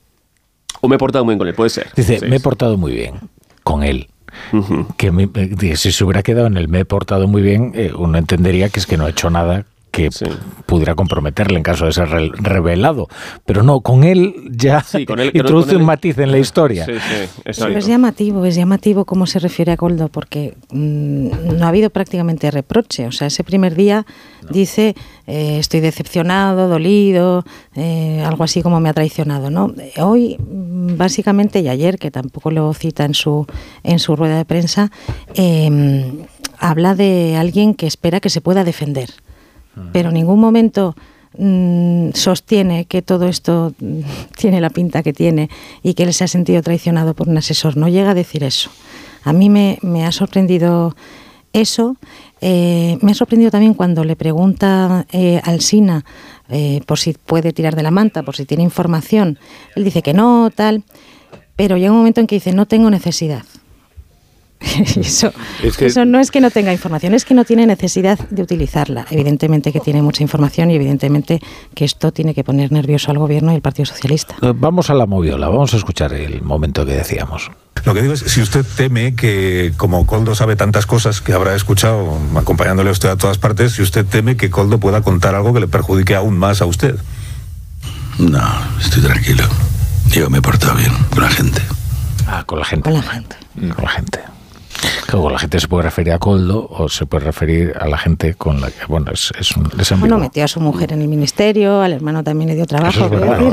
O me he portado muy bien con él, puede ser. Dice, me he portado muy bien con él. Que si se hubiera quedado en el me he portado muy bien, eh, uno entendería que es que no ha hecho nada que pudiera comprometerle en caso de ser revelado. Pero no, con él ya [LAUGHS] introduce un matiz en la historia. es llamativo, es llamativo cómo se refiere a Goldo, porque mm, no ha habido prácticamente reproche. O sea, ese primer día dice, eh, estoy decepcionado, dolido, eh, algo así como me ha traicionado. ¿no? Hoy, mm, básicamente, y ayer, que tampoco lo cita en su, en su rueda de prensa, em, habla de alguien que espera que se pueda defender pero en ningún momento mm, sostiene que todo esto mm, [LAUGHS] tiene la pinta que tiene y que él se ha sentido traicionado por un asesor. No llega a decir eso. A mí me, ha sorprendido eso. Eh, me ha sorprendido también cuando le pregunta eh, al Sina eh, por si puede tirar de la manta, por si tiene información. Él dice que no, tal. Pero llega un momento en que dice, no tengo necesidad. [LAUGHS] eso, eso no es que no tenga información, es que no tiene necesidad de utilizarla. Evidentemente que tiene mucha información y evidentemente que esto tiene que poner nervioso al gobierno y al Partido Socialista. Eh, vamos a la moviola, vamos a escuchar el momento que decíamos. Lo que digo es, si usted teme que, como Coldo sabe tantas cosas que habrá escuchado acompañándole a usted a todas partes, si usted teme que Coldo pueda contar algo que le perjudique aún más a usted. No, estoy tranquilo. Yo me he portado bien con la gente. Ah, con la gente. Con la gente. Con la gente. Claro, la gente se puede referir a Coldo o se puede referir a la gente con la que, bueno, es, es un es Bueno, metió a su mujer en el ministerio, al hermano también le dio trabajo.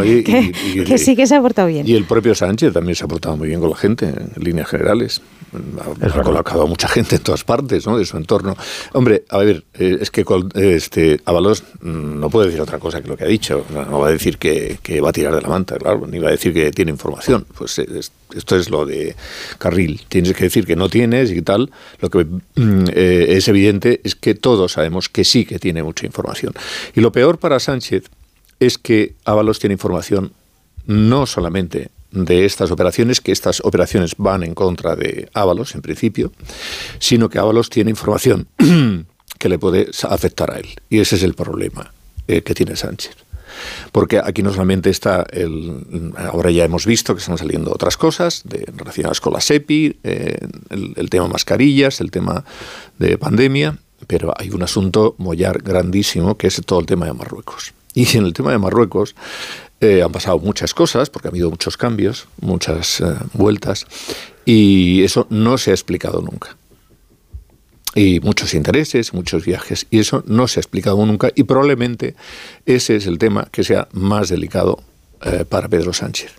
Es Y- que, y- y- que sí que se ha portado bien. Y el propio Sánchez también se ha portado muy bien con la gente, en líneas generales. Ha, ha colocado a mucha gente en todas partes, ¿no? De su entorno. Hombre, a ver, eh, es que este Avalos no puede decir otra cosa que lo que ha dicho. No, va a decir que, que va a tirar de la manta, claro, ni va a decir que tiene información. Pues eh, es- esto es lo de Carril. Tienes que decir que no tienes y tal. Lo que mm, eh, es evidente es que todos sabemos que sí que tiene mucha información. Y lo peor para Sánchez es que Ábalos tiene información no solamente de estas operaciones, que estas operaciones van en contra de Ábalos en principio, sino que Ábalos tiene información [CLEARS THROAT] que le puede afectar a él. Y ese es el problema eh, que tiene Sánchez. Porque aquí no solamente está el. Ahora ya hemos visto que están saliendo otras cosas relacionadas con la SEPI, eh, el, el tema mascarillas, el tema de pandemia, pero hay un asunto mollar grandísimo que es todo el tema de Marruecos. Y en el tema de Marruecos eh, han pasado muchas cosas, porque ha habido muchos cambios, muchas eh, vueltas, y eso no se ha explicado nunca y muchos intereses, muchos viajes, y eso no se ha explicado nunca, y probablemente ese es el tema que sea más delicado eh, para Pedro Sánchez.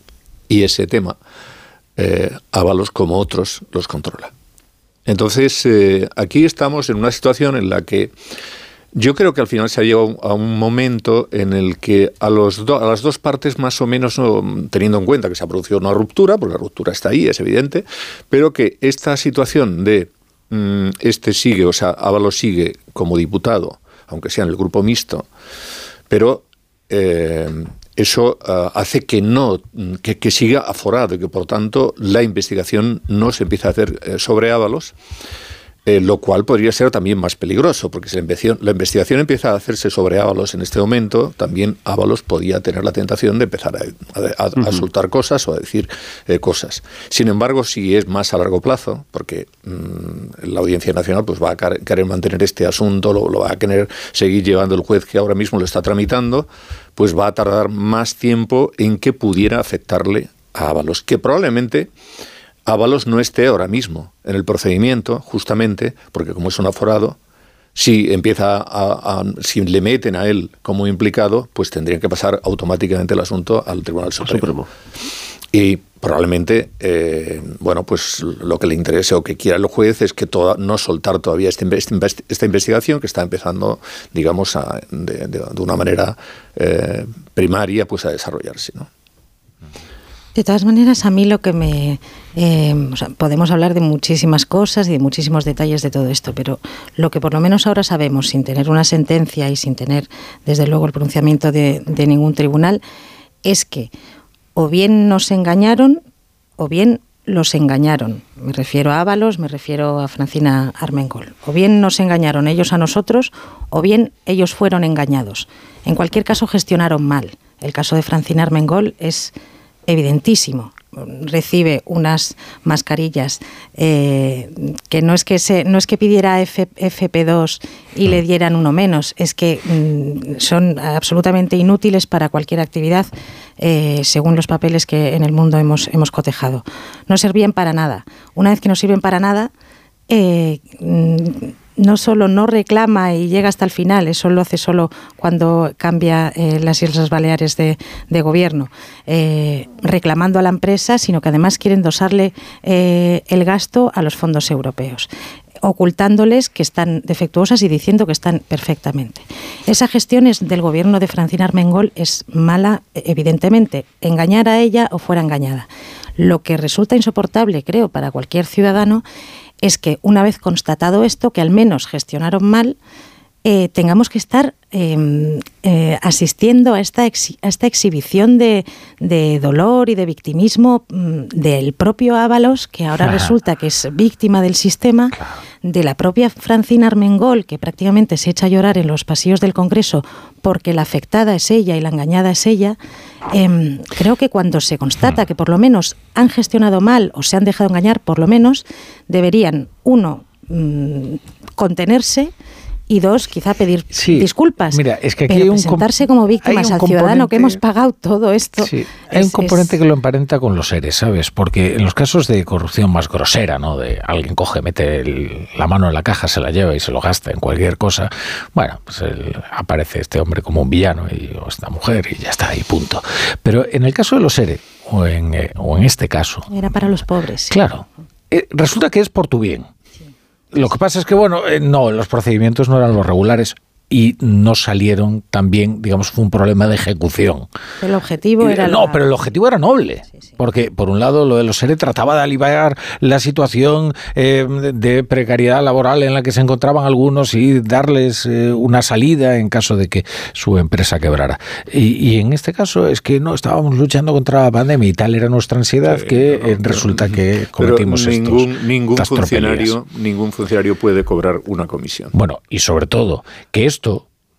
Y ese tema, Ábalos como otros los controla. Entonces, aquí estamos en una situación en la que yo creo que al final se ha llegado a un momento en el que a, los do- a las dos partes, más o menos, no, teniendo en cuenta que se ha producido una ruptura, porque la ruptura está ahí, es evidente, pero que esta situación de mm, este sigue, o sea, Ábalos sigue como diputado, aunque sea en el grupo mixto, pero eh, eso ah, hace que no que, que siga aforado y que por tanto la investigación no se empiece a hacer eh, sobre Ábalos. Eh, lo cual podría ser también más peligroso, porque si la investigación, la investigación empieza a hacerse sobre Ábalos en este momento, también Ábalos podía tener la tentación de empezar a, a- a- a soltar cosas o a decir eh, cosas. Sin embargo, si es más a largo plazo, porque mm, la Audiencia Nacional pues va a querer mantener este asunto, lo, lo va a querer seguir llevando el juez que ahora mismo lo está tramitando, pues va a tardar más tiempo en que pudiera afectarle a Ábalos, que probablemente Ábalos no esté ahora mismo en el procedimiento, justamente porque como es un aforado, si empieza a, a- si le meten a él como implicado, pues tendrían que pasar automáticamente el asunto al Tribunal Supremo. Y probablemente, eh, bueno, pues lo que le interese o que quiera el juez es que toda, no soltar todavía esta, inve- esta investi- esta investigación que está empezando, digamos, a- de, de- de una manera eh, primaria, pues a desarrollarse, ¿no? De todas maneras, a mí lo que me... eh, podemos hablar de muchísimas cosas y de muchísimos detalles de todo esto, pero lo que por lo menos ahora sabemos, sin tener una sentencia y sin tener, desde luego, el pronunciamiento de, de ningún tribunal, es que o bien nos engañaron o bien los engañaron. Me refiero a Ábalos, me refiero a Francina Armengol. O bien nos engañaron ellos a nosotros o bien ellos fueron engañados. En cualquier caso, gestionaron mal. El caso de Francina Armengol es evidentísimo. Recibe unas mascarillas eh, que no es que se, no es que pidiera F- FP2 y le dieran uno menos, es que mm, son absolutamente inútiles para cualquier actividad eh, según los papeles que en el mundo hemos, hemos cotejado. No servían para nada. Una vez que no sirven para nada, eh, mm, no solo no reclama y llega hasta el final, eso lo hace solo cuando cambia eh, las Islas Baleares de, gobierno, eh, reclamando a la empresa, sino que además quieren dosarle eh, el gasto a los fondos europeos ocultándoles que están defectuosas y diciendo que están perfectamente. Esa gestión es del gobierno de Francina Armengol es mala, evidentemente, engañar a ella o fuera engañada. Lo que resulta insoportable, creo, para cualquier ciudadano es que una vez constatado esto, que al menos gestionaron mal, eh, tengamos que estar eh, eh, asistiendo a esta, a esta exhibición de, de dolor y de victimismo mm, del propio Ábalos, que ahora resulta que es víctima del sistema, de la propia Francina Armengol, que prácticamente se echa a llorar en los pasillos del Congreso porque la afectada es ella y la engañada es ella. Em, creo que cuando se constata que por lo menos han gestionado mal o se han dejado engañar, por lo menos deberían, uno, mm, contenerse y dos, quizá pedir disculpas. Mira, es que aquí pero hay un presentarse como víctimas al ciudadano que hemos pagado todo esto. Sí, hay un componente que lo emparenta con los seres, ¿sabes? Porque en los casos de corrupción más grosera, ¿no? De alguien coge, mete la mano en la caja, se la lleva y se lo gasta en cualquier cosa, bueno, pues aparece este hombre como un villano y, o esta mujer y ya está, y punto. Pero en el caso de los seres, o en, eh, o en este caso... Era para los pobres. Claro. Eh, resulta que es por tu bien. Lo que pasa es que, bueno, eh, no, los procedimientos no eran los regulares y no salieron también, digamos, fue un problema de ejecución. El objetivo era... No, pero el objetivo era noble, porque por un lado lo de los SERE trataba de aliviar la situación eh, de precariedad laboral en la que se encontraban algunos y darles eh, una salida en caso de que su empresa quebrara. Y, en este caso es que no, estábamos luchando contra la pandemia y tal era nuestra ansiedad que resulta que cometimos ningún, estos, ningún funcionario Ningún funcionario puede cobrar una comisión. Bueno, y sobre todo que esto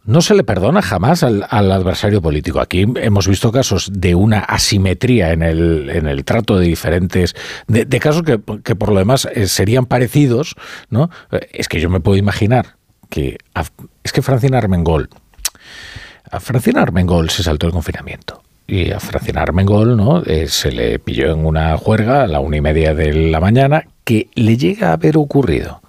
no se le perdona jamás al, adversario político. Aquí hemos visto casos de una asimetría en el, en el trato de diferentes, de, casos que, por lo demás eh, serían parecidos, ¿no? Eh, es que yo me puedo imaginar que es que Francina Armengol, a Francina Armengol se saltó el confinamiento. Y a Francina Armengol ¿no? Eh, se le pilló en una juerga a la una y media de la mañana que le llega a haber ocurrido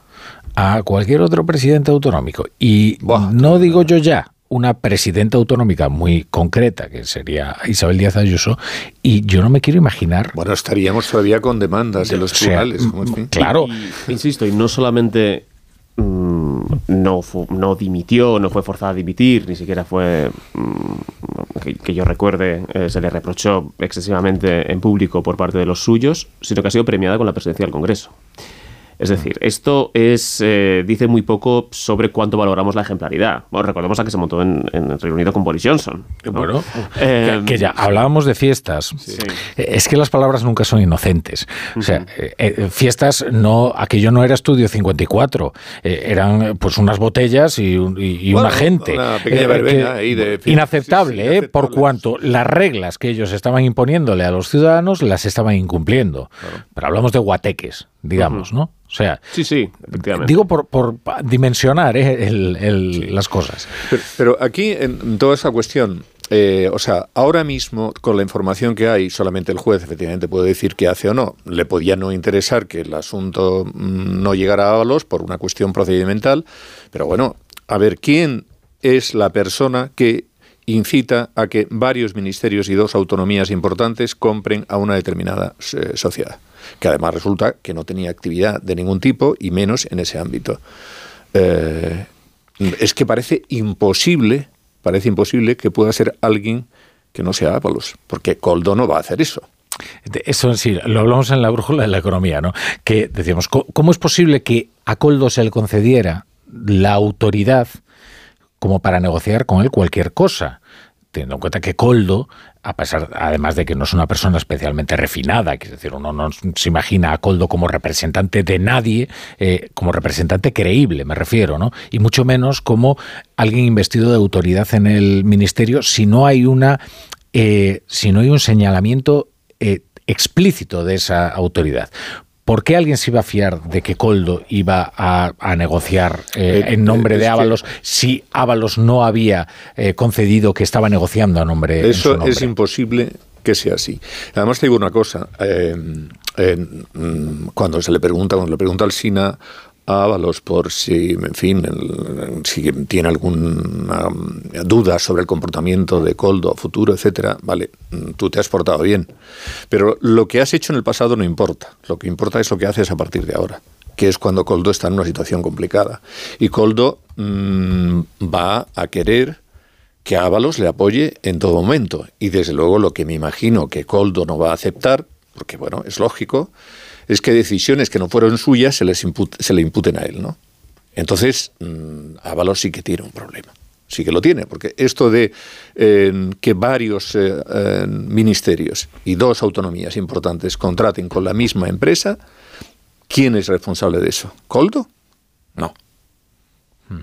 a cualquier otro presidente autonómico, y no digo yo ya una presidenta autonómica muy concreta, que sería Isabel Díaz Ayuso, y yo no me quiero imaginar... Bueno, estaríamos todavía con demandas de los tribunales. claro. insisto, y no solamente mm, no, no dimitió, no fue forzada a dimitir, ni siquiera fue, mm, que, yo recuerde, eh, se le reprochó excesivamente en público por parte de los suyos, sino que ha sido premiada con la presidencia del Congreso. Es decir, esto es eh, dice muy poco sobre cuánto valoramos la ejemplaridad. Bueno, recordemos a que se montó en, el Reino Unido con Boris Johnson. Bueno, eh, que, ya hablábamos de fiestas. Eh, es que las palabras nunca son inocentes. O sea, fiestas no, aquello no era estudio 54, eran pues unas botellas y, una gente. Una pequeña verbena ahí de inaceptable, por cuanto las reglas que ellos estaban imponiéndole a los ciudadanos las estaban incumpliendo. Pero hablamos de guateques, digamos, ¿no? O sea, sí, sí, Digo por, dimensionar ¿eh? las cosas. Pero, aquí, en toda esa cuestión, eh, o sea, ahora mismo, con la información que hay, solamente el juez efectivamente puede decir qué hace o no. Le podía no interesar que el asunto mm, no llegara a Ábalos por una cuestión procedimental, pero bueno, a ver, ¿quién es la persona que incita a que varios ministerios y dos autonomías importantes compren a una determinada eh, sociedad? Que además resulta que no tenía actividad de ningún tipo y menos en ese ámbito. Eh, es que parece imposible, parece imposible que pueda ser alguien que no sea Ábalos, porque Coldo no va a hacer eso. Eso sí, lo hablamos en la brújula de la economía, ¿no? Que decíamos, ¿cómo es posible que a Coldo se le concediera la autoridad como para negociar con él cualquier cosa? Teniendo en cuenta que Coldo, a pesar, además de que no es una persona especialmente refinada, es decir, uno no se imagina a Coldo como representante de nadie, eh, como representante creíble, me refiero, ¿no? Y mucho menos como alguien investido de autoridad en el ministerio, si no hay una, eh, si no hay un señalamiento eh, explícito de esa autoridad. ¿Por qué alguien se iba a fiar de que Coldo iba a, negociar eh, eh, en nombre de Ábalos si Ábalos no había eh, concedido que estaba negociando a nombre Eso es imposible que sea así. Además te digo una cosa, mm, cuando se le pregunta, cuando le pregunta al SINA a Ábalos por si, en fin, si tiene alguna duda sobre el comportamiento de Coldo futuro, etcétera, vale, mm, tú te has portado bien. Pero lo que has hecho en el pasado no importa. Lo que importa es lo que haces a partir de ahora, que es cuando Coldo está en una situación complicada. Y Coldo mm, va a querer que Ábalos le apoye en todo momento. Y desde luego lo que me imagino que Coldo no va a aceptar, porque bueno, es lógico, es que decisiones que no fueron suyas se, les se le imputen a él, ¿no? Entonces, mmm, Ábalos sí que tiene un problema. Sí que lo tiene, porque esto de que varios eh, ministerios y dos autonomías importantes contraten con la misma empresa, ¿quién es responsable de eso? ¿Coldo? No.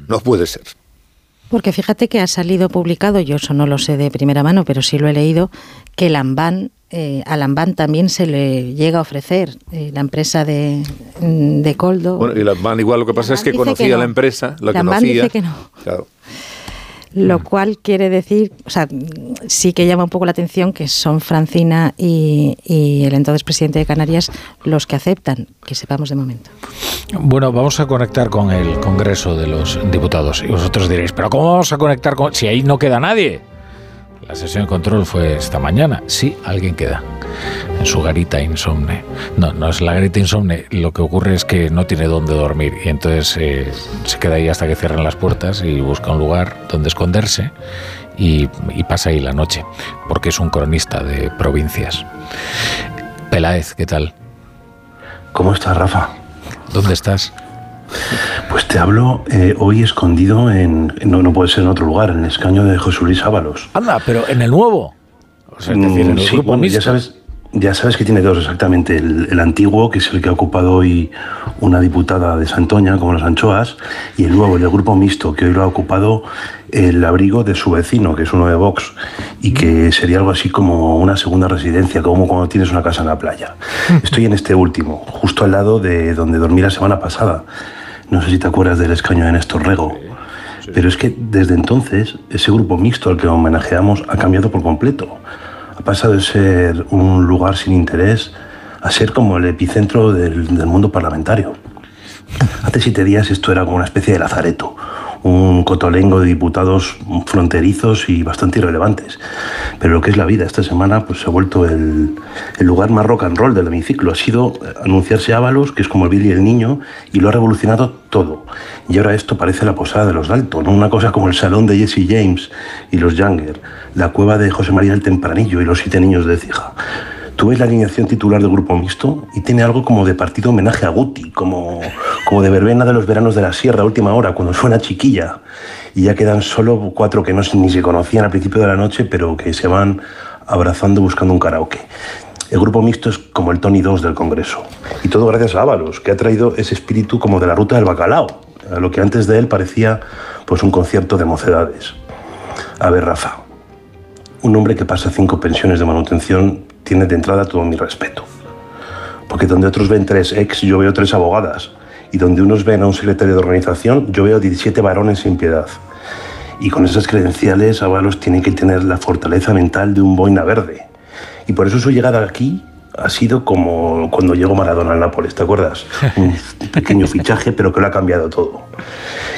No puede ser. Porque fíjate que ha salido publicado, yo eso no lo sé de primera mano, pero sí lo he leído, que Lambán eh, a Lambán también se le llega a ofrecer eh, la empresa de, de Coldo. Bueno, y Lambán igual lo que pasa es que conocía la empresa, la Lambán conocía. dice que no. Claro. Lo cual quiere decir, o sea, sí que llama un poco la atención que son Francina y, y el entonces presidente de Canarias los que aceptan, que sepamos de momento. Bueno, vamos a conectar con el Congreso de los Diputados. Y vosotros diréis, ¿pero cómo vamos a conectar con.? Si ahí no queda nadie. La sesión de control fue esta mañana. Sí, alguien queda en su garita insomne. No, no es la garita insomne. Lo que ocurre es que no tiene dónde dormir y entonces eh, se queda ahí hasta que cierren las puertas y busca un lugar donde esconderse y, y pasa ahí la noche, porque es un cronista de provincias. Peláez, ¿qué tal? ¿Cómo estás, Rafa? ¿Dónde estás? Pues te hablo eh, hoy escondido en. No, no puede ser en otro lugar, en el escaño de José Luis Ábalos. Anda, pero en el nuevo. O sea, es decir, en el Mm, sí, grupo bueno, ya sabes, ya sabes que tiene dos exactamente. El, el antiguo, que es el que ha ocupado hoy una diputada de Santoña, como las anchoas, y el nuevo, el del grupo mixto, que hoy lo ha ocupado el abrigo de su vecino, que es uno de Vox, y que sería algo así como una segunda residencia, como cuando tienes una casa en la playa. [LAUGHS] Estoy en este último, justo al lado de donde dormí la semana pasada. No sé si te acuerdas del escaño de Néstor Rego. Pero es que desde entonces ese grupo mixto al que homenajeamos ha cambiado por completo. Ha pasado de ser un lugar sin interés a ser como el epicentro del, del mundo parlamentario. Hace siete días esto era como una especie de lazareto, un cotolengo de diputados fronterizos y bastante irrelevantes. Pero lo que es la vida esta semana pues, se ha vuelto el, lugar más rock and roll del hemiciclo. Ha sido anunciarse Ábalos, que es como el Billy el niño, y lo ha revolucionado todo. Y ahora esto parece la posada de los Dalton, ¿no? una cosa como el salón de Jesse James y los Younger, la cueva de José María el Tempranillo y los siete niños de Cija. Tú ves la alineación titular del grupo mixto y tiene algo como de partido homenaje a Guti, como, como de verbena de los veranos de la sierra, última hora, cuando suena chiquilla. Y ya quedan solo cuatro que no ni se conocían al principio de la noche, pero que se van abrazando buscando un karaoke. El grupo mixto es como el Tony 2 del Congreso. Y todo gracias a Ábalos, que ha traído ese espíritu como de la ruta del bacalao, a lo que antes de él parecía pues un concierto de mocedades. A ver, Rafa, un hombre que pasa cinco pensiones de manutención tiene de entrada todo mi respeto. Porque donde otros ven tres ex, yo veo tres abogadas. Y donde unos ven a un secretario de organización, yo veo 17 varones sin piedad. Y con esas credenciales, Ábalos tiene que tener la fortaleza mental de un boina verde. Y por eso su llegada aquí ha sido como cuando llegó Maradona al Nápoles, ¿te acuerdas? [LAUGHS] Un pequeño fichaje, pero que lo ha cambiado todo.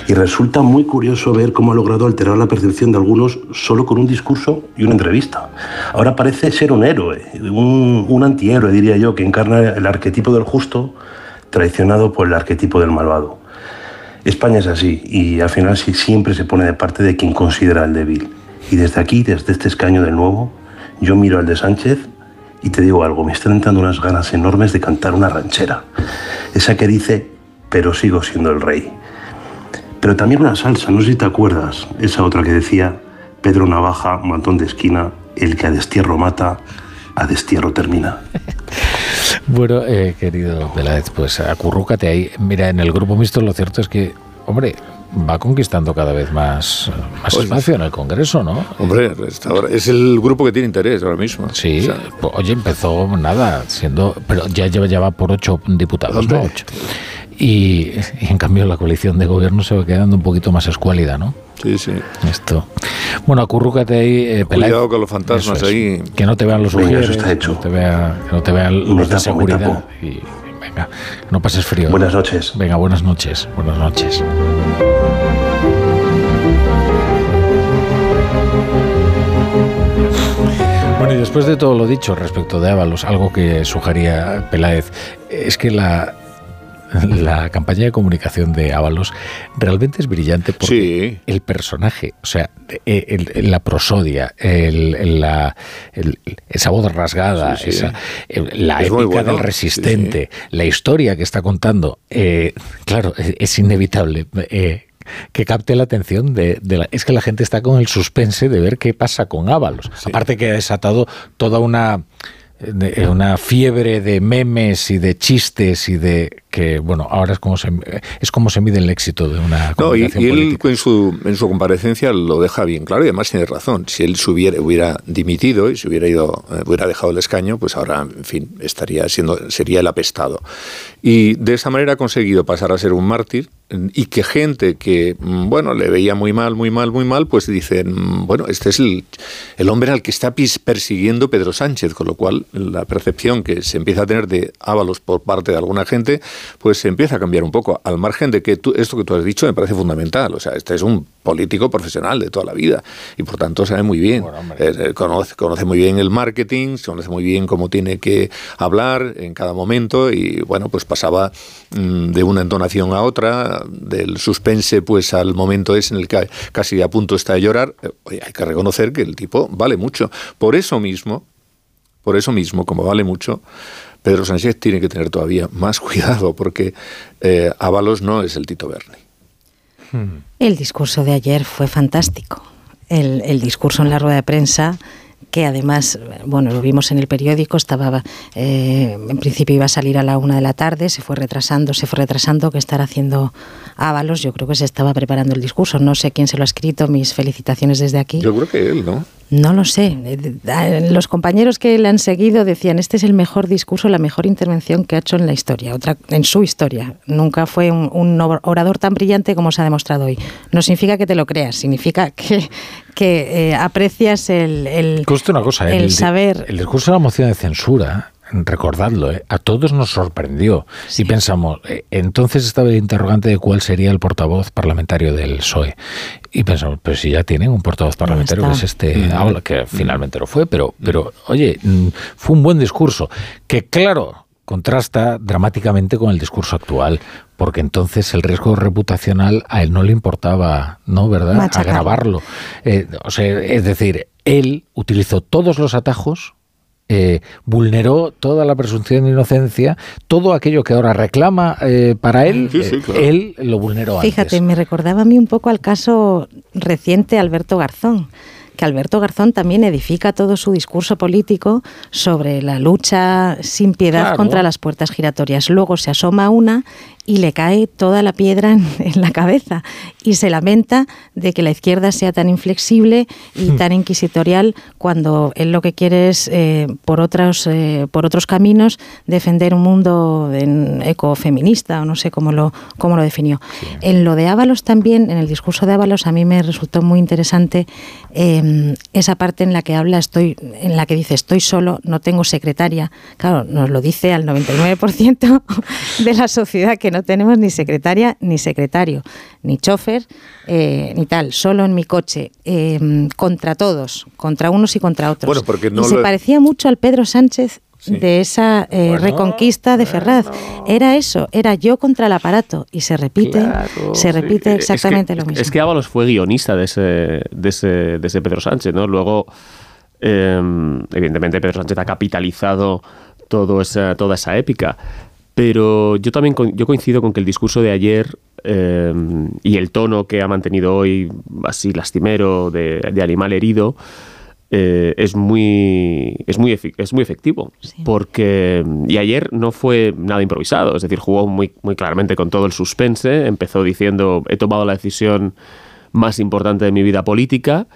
Y resulta muy curioso ver cómo ha logrado alterar la percepción de algunos solo con un discurso y una entrevista. Ahora parece ser un héroe, un, un antihéroe, diría yo, que encarna el arquetipo del justo, traicionado por el arquetipo del malvado. España es así y al final sí, siempre se pone de parte de quien considera el débil. Y desde aquí, desde este escaño del nuevo, yo miro al de Sánchez y te digo algo, me están entrando unas ganas enormes de cantar una ranchera. Esa que dice, pero sigo siendo el rey. Pero también una salsa, no sé si te acuerdas, esa otra que decía, Pedro Navaja, mantón de esquina, el que a destierro mata, a destierro termina. [LAUGHS] Bueno, eh, querido Peláez, pues acurrúcate ahí. Mira, en el grupo mixto lo cierto es que, hombre, va conquistando cada vez más, más Oye. espacio en el Congreso, ¿no? Hombre, ahora- es el grupo que tiene interés ahora mismo. Sí, pues, oye, empezó nada, siendo, pero ya lleva, ya va por ocho diputados, ¿no? Ocho. Y, y en cambio la coalición de gobierno se va quedando un poquito más escuálida, ¿no? Sí, sí. Esto. Bueno, acurrúcate ahí, eh. Cuidado con los fantasmas es. ahí. Que no te vean los ujieres, está hecho. Que, no te vea- que no te vean los de seguridad. tapo. Y venga, no pases frío. Buenas noches. Venga, buenas noches. Buenas noches. Bueno, y después de todo lo dicho respecto de Ábalos, algo que sugería Peláez, es que la, [LAUGHS] la campaña de comunicación de Ábalos realmente es brillante porque el personaje, o sea, eh, el- el- la prosodia, el- la, esa voz rasgada, Sí, sí. esa, la Es épica bueno, del resistente, la historia que está contando, eh, claro, es, es inevitable. eh, que capte la atención de, de la... Es que la gente está con el suspense de ver qué pasa con Ábalos. Aparte que ha desatado toda una una fiebre de memes y de chistes y de que bueno ahora es como se es como se mide el éxito de una no, y, y él en su en su comparecencia lo deja bien claro y además tiene razón. Si él hubiera, hubiera dimitido y se hubiera ido eh, hubiera dejado el escaño pues ahora en fin estaría siendo sería el apestado. Y de esa manera ha conseguido pasar a ser un mártir y que gente que, mm, bueno, le veía muy mal, muy mal, muy mal, pues dicen, mm, bueno, este es el, el, hombre al que está persiguiendo Pedro Sánchez, con lo cual la percepción que se empieza a tener de Ábalos por parte de alguna gente, pues se empieza a cambiar un poco, al margen de que tú, esto que tú has dicho me parece fundamental, o sea, este es un político profesional de toda la vida y por tanto sabe muy bien, eh, eh, conoce, conoce muy bien el marketing, conoce muy bien cómo tiene que hablar en cada momento y bueno, pues pasaba mm, de una entonación a otra, del suspense pues al momento es en el que casi a punto está de llorar, eh, hay que reconocer que el tipo vale mucho. Por eso mismo, por eso mismo, como vale mucho, Pedro Sánchez tiene que tener todavía más [LAUGHS] cuidado porque eh, Ábalos no es el Tito Berni. Hmm. El discurso de ayer fue fantástico. El, el discurso en la rueda de prensa que además, bueno, lo vimos en el periódico, estaba, eh, en principio iba a salir a la una de la tarde, se fue retrasando, se fue retrasando, que estará haciendo Ábalos, yo creo que se estaba preparando el discurso, no sé quién se lo ha escrito, mis felicitaciones desde aquí. Yo creo que él, ¿no? No lo sé. Los compañeros que le han seguido decían, este es el mejor discurso, la mejor intervención que ha hecho en la historia, otra, en su historia. Nunca fue un, orador tan brillante como se ha demostrado hoy. No significa que te lo creas, significa que, que eh, aprecias el, el, una cosa, el, saber. El discurso de la moción de censura recordadlo, ¿eh? a todos nos sorprendió y pensamos, eh, entonces estaba el interrogante de cuál sería el portavoz parlamentario del PSOE. Y pensamos, pues si ya tienen un portavoz parlamentario que es este que finalmente lo fue, pero, pero oye, mm, fue un buen discurso, que claro, contrasta dramáticamente con el discurso actual, porque entonces el riesgo reputacional a él no le importaba, ¿no? ¿Verdad? Agravarlo. Eh, o sea, es decir, él utilizó todos los atajos eh, vulneró toda la presunción de inocencia, todo aquello que ahora reclama eh, para él, eh, él lo vulneró Fíjate, me recordaba a mí un poco al caso reciente Alberto Garzón que Alberto Garzón también edifica todo su discurso político sobre la lucha sin piedad contra las puertas giratorias. Luego se asoma una y le cae toda la piedra [LAUGHS] en, la cabeza y se lamenta de que la izquierda sea tan inflexible y hmm. tan inquisitorial cuando él lo que quiere es eh, por otros eh, por otros caminos defender un mundo ecofeminista o no sé cómo lo cómo lo definió. En lo de Ábalos también en el discurso de Ábalos a mí me resultó muy interesante em, esa parte en la que habla estoy en la que dice estoy solo no tengo secretaria claro nos lo dice al 99% de la sociedad que no tenemos ni secretaria ni secretario, ni chofer, eh, ni tal, solo en mi coche, em, contra todos, contra unos y contra otros. Bueno, porque no y se parecía mucho al Pedro Sánchez de esa eh, reconquista de Ferraz. Era eso, era yo contra el aparato. Y se repite, se repite exactamente lo mismo. Es que Ábalos fue guionista de ese, de ese, de ese Pedro Sánchez, ¿no? Luego, em, evidentemente, Pedro Sánchez ha capitalizado todo esa, toda esa épica. Pero yo también yo coincido con que el discurso de ayer eh, y el tono que ha mantenido hoy, así lastimero, de, animal herido, eh, es muy es muy es muy efectivo. Porque y ayer no fue nada improvisado es decir jugó muy muy claramente con todo el suspense empezó diciendo he tomado la decisión más importante de mi vida política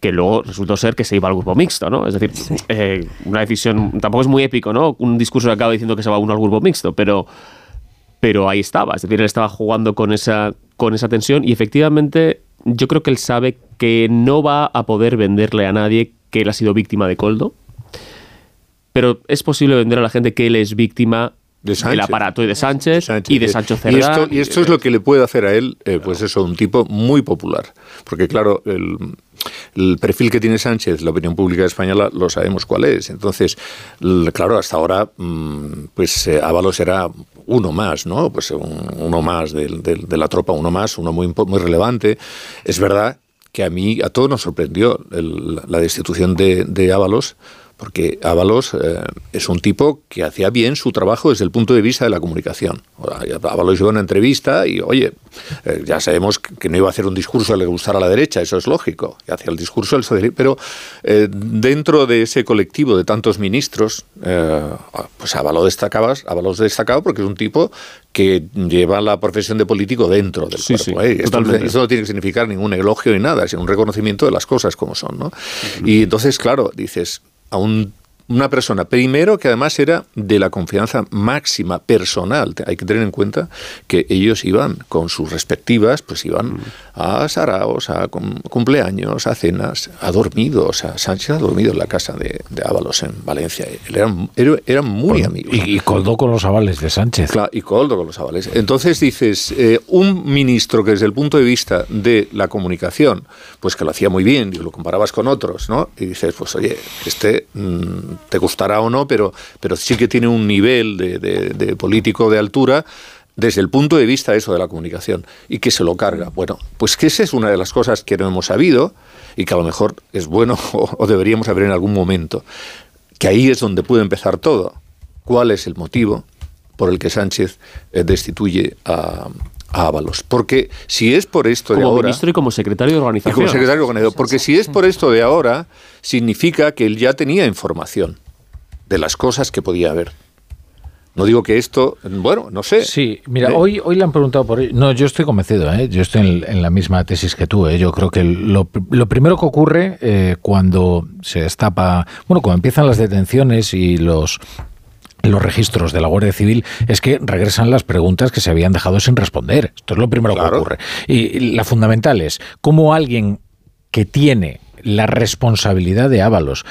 que luego resultó ser que se iba al grupo mixto, ¿no? Es decir, eh, una decisión, tampoco es muy épico, ¿no? Un discurso que acaba diciendo que se va uno al grupo mixto, pero, pero ahí estaba, es decir, él estaba jugando con esa, con esa tensión y efectivamente yo creo que él sabe que no va a poder venderle a nadie que él ha sido víctima de Coldo, pero es posible vender a la gente que él es víctima del aparato y de Sánchez, y de Sancho Cerdá. Y esto, es lo que le puede hacer a él, eh, pues eso, un tipo muy popular. Porque claro, el, el perfil que tiene Sánchez, la opinión pública española, lo sabemos cuál es. Entonces, claro, hasta ahora, mm, pues eh, Ábalos era uno más, ¿no? Pues uno más de, la tropa, uno más, uno muy, muy relevante. Es verdad que a mí, a todos nos sorprendió la destitución de, de Ábalos, porque Ábalos eh, es un tipo que hacía bien su trabajo desde el punto de vista de la comunicación. Ábalos a una entrevista y, oye, eh, ya sabemos que no iba a hacer un discurso que le gustara a la derecha, eso es lógico, hacía el discurso del socialismo, pero eh, dentro de ese colectivo de tantos ministros, pues Ábalos destacaba, Ábalos destacado porque es un tipo que lleva la profesión de político dentro del cuerpo. esto, no tiene que significar ningún elogio ni nada, sino un reconocimiento de las cosas como son. ¿no? Y entonces, claro, dices, a un una persona, primero que además era de la confianza máxima personal. Hay que tener en cuenta que ellos iban con sus respectivas, pues iban mm. a saraos, a cumpleaños, a cenas, a dormido. O sea, Sánchez ha dormido en la casa de, Ábalos en Valencia. Eran, eran muy amigos. Y, Coldo con los avales de Sánchez. Claro, y Coldo con los avales. Entonces dices, eh, un ministro que desde el punto de vista de la comunicación, pues que lo hacía muy bien, y lo comparabas con otros, ¿no? Y dices, pues oye, este... Mm, te gustará o no, pero, pero sí que tiene un nivel de, político de altura desde el punto de vista eso de la comunicación y que se lo carga. Bueno, pues que esa es una de las cosas que no hemos sabido y que a lo mejor es bueno [LAUGHS] o, deberíamos saber en algún momento. Que ahí es donde puede empezar todo. ¿Cuál es el motivo por el que Sánchez eh, destituye a, Ábalos. Porque si es por esto de ahora. Como ministro y como secretario de organización. como secretario de organización. Porque si es por esto de ahora, significa que él ya tenía información de las cosas que podía haber. No digo que esto, bueno, no sé. Sí, mira, hoy, hoy le han preguntado por ello. No, yo estoy convencido, ¿eh? yo estoy en, la misma tesis que tú. ¿eh? Yo creo que lo, lo primero que ocurre eh, cuando se destapa, bueno, cuando empiezan las detenciones y los los registros de la Guardia Civil es que regresan las preguntas que se habían dejado sin responder. Esto es lo primero que ocurre. Y la fundamental es cómo alguien que tiene la responsabilidad de Ábalos,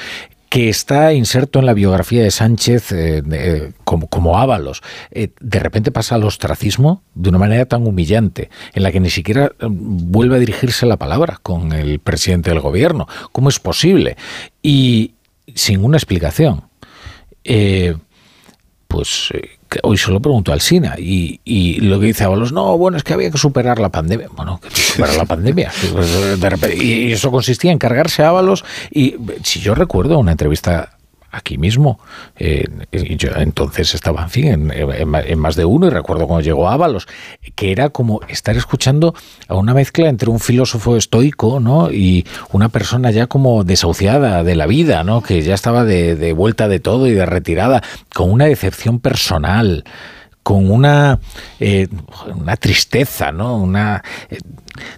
que está inserto en la biografía de Sánchez eh, como, como, Ábalos, eh, de repente pasa al ostracismo de una manera tan humillante, en la que ni siquiera eh, vuelve a dirigirse la palabra con el presidente del gobierno. ¿Cómo es posible? Y sin una explicación. Pues hoy solo pregunto al SINA y, y, lo que dice Ábalos, no, bueno, es que había que superar la pandemia. Bueno, que [LAUGHS] superar la pandemia. y eso consistía en cargarse a Ábalos y si yo recuerdo una entrevista aquí mismo. Eh, yo entonces estaba, en más de uno y recuerdo cuando llegó Ábalos, que era como estar escuchando a una mezcla entre un filósofo estoico ¿no? y una persona ya como desahuciada de la vida, ¿no? que ya estaba de vuelta de todo y de retirada, con una decepción personal con una, eh, una tristeza, ¿no? Una, eh,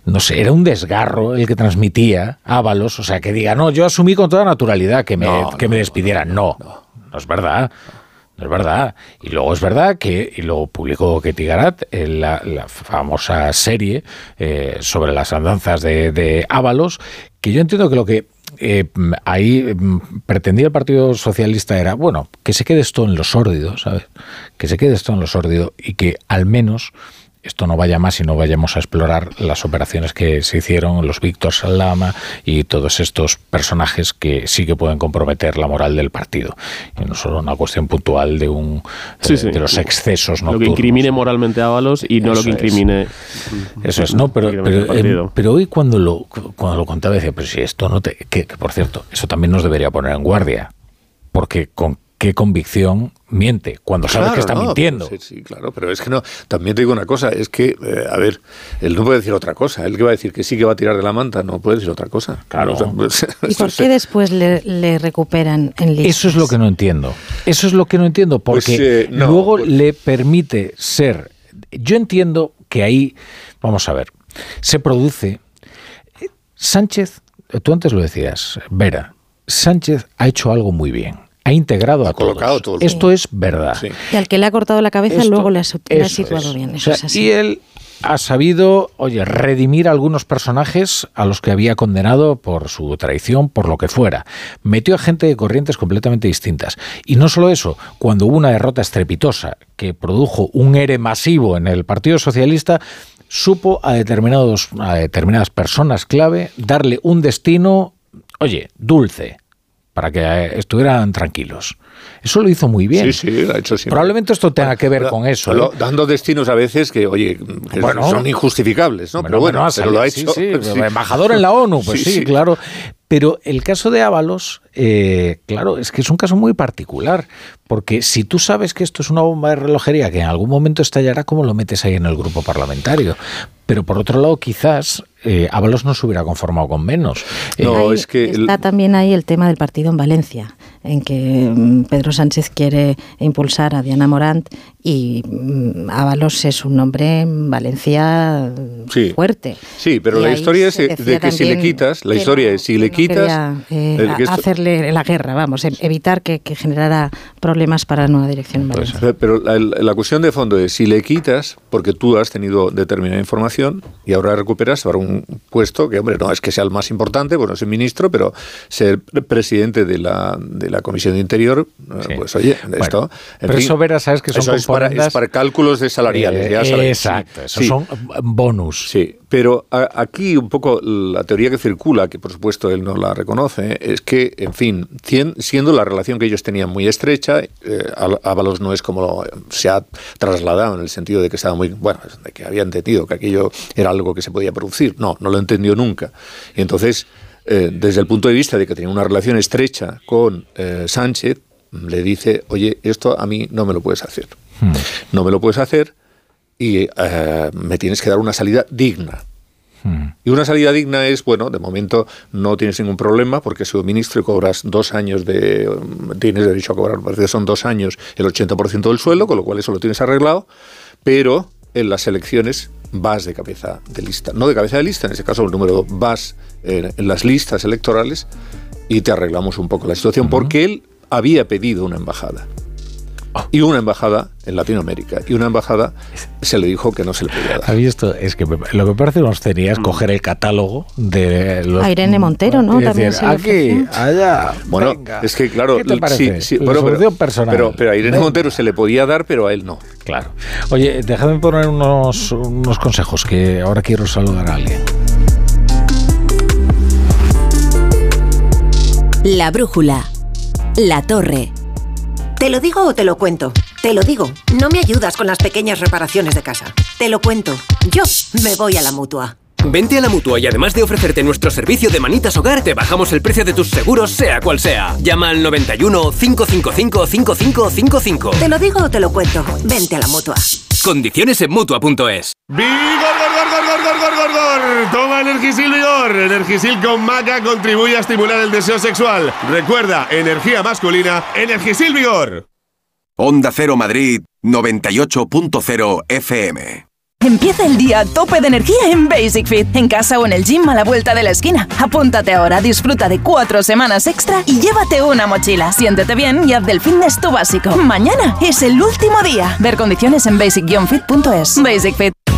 no sé, era un desgarro el que transmitía Ábalos, o sea, que diga, no, yo asumí con toda naturalidad que me, que me despidieran. No, no, es verdad. No es verdad. Y luego es verdad que, y lo publicó Ketty Garat, en la, famosa serie eh, sobre las andanzas de, de Ábalos, que yo entiendo que lo que eh, ahí mm, pretendía el Partido Socialista era, bueno, que se quede esto en lo sórdido, ¿sabes? Que se quede esto en lo sórdido y que al menos esto no vaya más y no vayamos a explorar las operaciones que se hicieron, los Víctor Salama y todos estos personajes que sí que pueden comprometer la moral del partido. Y no solo una cuestión puntual de un eh, de los excesos nocturnos. Lo que incrimine moralmente a Ábalos y no lo que incrimine. Eso es, no, pero, pero, pero, hoy cuando lo, cuando lo contaba decía, pero si esto no te. que por cierto, eso también nos debería poner en guardia. Porque con qué convicción miente cuando sabe que está mintiendo. Sí, sí, claro, pero es que no. También te digo una cosa, es que, eh, a ver, él no puede decir otra cosa. Él que va a decir que sí que va a tirar de la manta, no puede decir otra cosa. Claro. Pues, [LAUGHS] ¿Y por qué después le, recuperan en listas? Eso es lo que no entiendo. Eso es lo que no entiendo, pues, porque eh, luego pues le permite ser. Yo entiendo que ahí, vamos a ver, se produce. Sánchez, tú antes lo decías, Vera, Sánchez ha hecho algo muy bien ha integrado a todos. Todo Esto es verdad. Y al que le ha cortado la cabeza luego le ha, situado bien. Y él ha sabido, oye, redimir a algunos personajes a los que había condenado por su traición, por lo que fuera. Metió a gente de corrientes completamente distintas. Y no solo eso, cuando hubo una derrota estrepitosa que produjo un ERE masivo en el Partido Socialista, supo a, determinados, a determinadas personas clave darle un destino, oye, dulce para que eh, estuvieran tranquilos. Eso lo hizo muy bien. Sí, sí, lo ha hecho siempre. Probablemente esto tenga que ver con eso. ¿eh? Dando destinos a veces que, oye, son injustificables, ¿no? pero bueno, pero lo ha hecho. [LAUGHS] Sí, Embajador en la ONU, pues sí, claro. Pero el caso de Ábalos, eh, claro, es que es un caso muy particular, porque si tú sabes que esto es una bomba de relojería que en algún momento estallará, ¿cómo lo metes ahí en el grupo parlamentario? Pero por otro lado, quizás eh, Ábalos no se hubiera conformado con menos. No, es que está también ahí el tema del partido en Valencia en que mm, Pedro Sánchez quiere impulsar a Diana Morant y mm, Ábalos es un nombre en Valencia fuerte. Sí, pero la historia es de que si le quitas, la historia es si le quitas... Eh, hacerle la guerra, vamos, e-, evitar que, generara problemas para la nueva dirección en pues, Valencia. pero la, la, cuestión de fondo es si le quitas, porque tú has tenido determinada información y ahora recuperas para un puesto que, hombre, no es que sea el más importante, bueno, es el ministro, pero ser presidente de la la Comisión de Interior, eh, pues oye, esto... pero eso verás, sabes que son eso es para, cálculos de salariales, ya sabes. Exacto, eso son bonus. Sí, pero aquí un poco la teoría que circula, que por supuesto él no la reconoce, es que, en fin, siendo la relación que ellos tenían muy estrecha, eh, Ábalos no es como se ha trasladado en el sentido de que estaba muy, bueno, de que había entendido que aquello era algo que se podía producir. No, no lo entendió nunca. Y entonces eh, desde el punto de vista de que tenía una relación estrecha con eh, Sánchez, le dice, oye, esto a mí no me lo puedes hacer. Hmm. No me lo puedes hacer y eh, me tienes que dar una salida digna. Hmm. Y una salida digna es, bueno, de momento no tienes ningún problema porque sido ministro y cobras dos años de... Tienes derecho a cobrar, parece que son dos años el 80% del sueldo, con lo cual eso lo tienes arreglado, pero en las elecciones vas de cabeza de lista. No de cabeza de lista, en ese caso el número dos, vas en, las listas electorales y te arreglamos un poco la situación, porque él había pedido una embajada. Ah. Y una embajada en Latinoamérica. Y una embajada se le dijo que no se le podía dar. esto? Es que lo que parece una es mm. coger el catálogo de los... A Irene Montero, ¿no? También aquí, allá. Bueno, es que claro... ¿Qué te parece? Sí, pero, personal. Pero, pero, a Irene Montero se le podía dar, pero a él no. Claro. Oye, déjame poner unos, unos consejos, que ahora quiero saludar a alguien. La brújula. La torre. ¿Te lo digo o te lo cuento? Te lo digo. No me ayudas con las pequeñas reparaciones de casa. Te lo cuento. Yo me voy a la mutua. Vente a la mutua y además de ofrecerte nuestro servicio de manitas hogar, te bajamos el precio de tus seguros, sea cual sea. Llama al 91 555 5555. Te lo digo o te lo cuento. Vente a la mutua. Condiciones en mutua.es. ¡Vigor, gor, gor, gor, gor, gor, gor, Toma Energisil Vigor. Energisil con maca contribuye a estimular el deseo sexual. Recuerda, energía masculina, Energisil Vigor. Onda Cero Madrid, 98.0 FM. Empieza el día a tope de energía en Basic Fit, en casa o en el gym a la vuelta de la esquina. Apúntate ahora, disfruta de cuatro semanas extra y llévate una mochila. Siéntete bien y haz del fitness tu básico. Mañana es el último día. Ver condiciones en basic-fit.es. Basic Fit.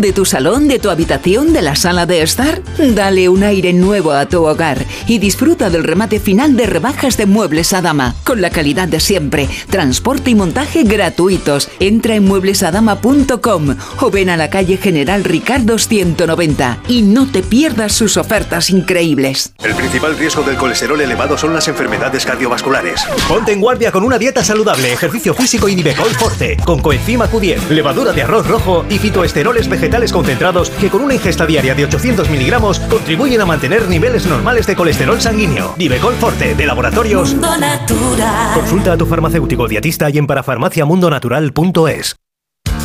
de tu salón, de tu habitación, de la sala de estar? Dale un aire nuevo a tu hogar y disfruta del remate final de rebajas de Muebles a Dama, con la calidad de siempre, transporte y montaje gratuitos. Entra en mueblesadama.com o ven a la calle General Ricardo 190 y no te pierdas sus ofertas increíbles. El principal riesgo del colesterol elevado son las enfermedades cardiovasculares. Ponte en guardia con una dieta saludable, ejercicio físico y Nivecol Forte, con coenzima Q10, levadura de arroz rojo y fitoesteroles vegetales concentrados que con una ingesta diaria de 800 miligramos contribuyen a mantener niveles normales de colesterol sanguíneo. Nivecol Forte, de laboratorios. Consulta a tu farmacéutico dietista y en parafarmaciamundonatural.es.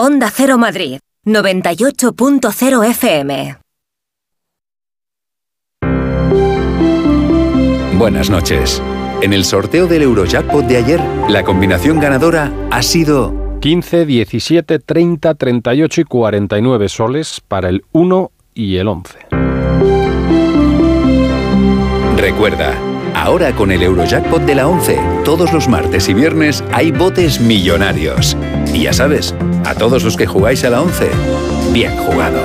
Onda Cero Madrid, 98.0 FM. Buenas noches. En el sorteo del Eurojackpot de ayer, la combinación ganadora ha sido 15, 17, 30, 38 y 49 soles para el 1 y el 11. Recuerda, ahora con el Eurojackpot de la 11, todos los martes y viernes hay botes millonarios. Y ya sabes, a todos los que jugáis a la 11, bien jugado.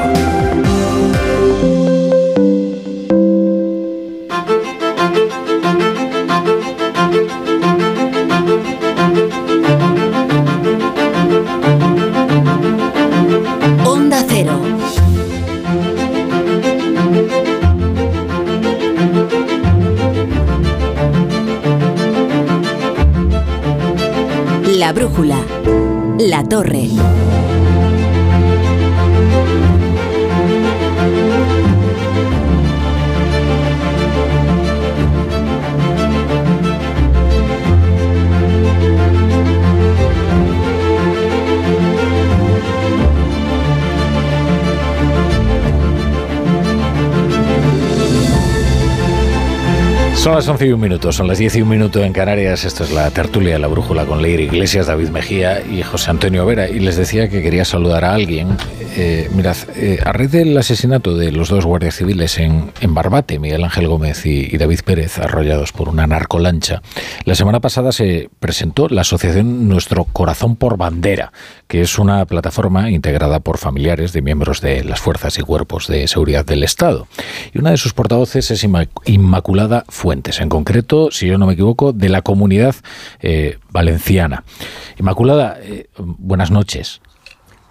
Onda Cero. La brújula. La torre. Son las 11 y un minuto, son las 10 y un minuto en Canarias. Esto es la tertulia de la brújula con Leir Iglesias, David Mejía y José Antonio Vera. Y les decía que quería saludar a alguien. Eh, mirad, eh, a raíz del asesinato de los dos guardias civiles en, en Barbate, Miguel Ángel Gómez y, y David Pérez, arrollados por una narcolancha, la semana pasada se presentó la asociación Nuestro Corazón por Bandera, que es una plataforma integrada por familiares de miembros de las fuerzas y cuerpos de seguridad del Estado. Y una de sus portavoces es Inmac- Inmaculada Fuentes, en concreto, si yo no me equivoco, de la comunidad eh, valenciana. Inmaculada, eh, buenas noches.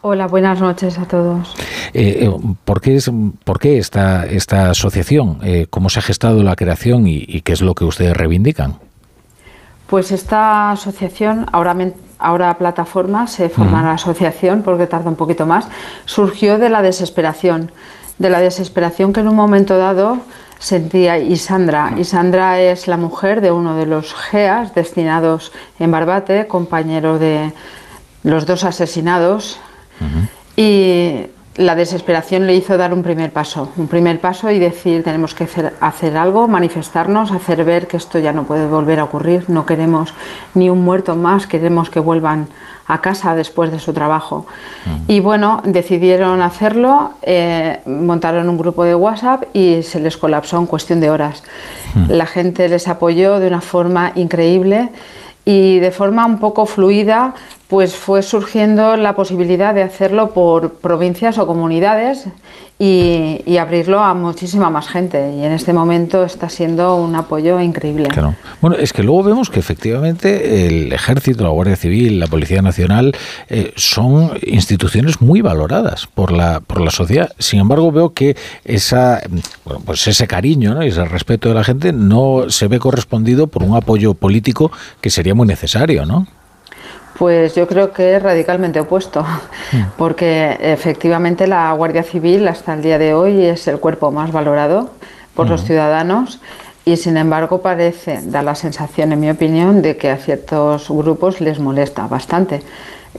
Hola, buenas noches a todos. Eh, eh, ¿por, qué es, ¿Por qué esta, esta asociación? Eh, ¿Cómo se ha gestado la creación y, y qué es lo que ustedes reivindican? Pues esta asociación, ahora, ahora plataforma, se forma la asociación porque tarda un poquito más, surgió de la desesperación, de la desesperación que en un momento dado sentía Isandra. Isandra es la mujer de uno de los GEAS destinados en Barbate, compañero de los dos asesinados, y la desesperación le hizo dar un primer paso, un primer paso y decir tenemos que hacer, hacer algo, manifestarnos, hacer ver que esto ya no puede volver a ocurrir, no queremos ni un muerto más, queremos que vuelvan a casa después de su trabajo. Y bueno, decidieron hacerlo, eh, montaron un grupo de WhatsApp y se les colapsó en cuestión de horas. La gente les apoyó de una forma increíble y de forma un poco fluida pues fue surgiendo la posibilidad de hacerlo por provincias o comunidades y, abrirlo a muchísima más gente y en este momento está siendo un apoyo increíble. Claro. Bueno, es que luego vemos que efectivamente el Ejército, la Guardia Civil, la Policía Nacional eh, son instituciones muy valoradas por la, por la sociedad. Sin embargo, veo que esa, bueno, pues ese cariño ¿no? y ese respeto de la gente no se ve correspondido por un apoyo político que sería muy necesario, ¿no? Pues yo creo que es radicalmente opuesto, [LAUGHS] porque efectivamente la Guardia Civil hasta el día de hoy es el cuerpo más valorado por los ciudadanos y sin embargo parece, da la sensación en mi opinión, de que a ciertos grupos les molesta bastante.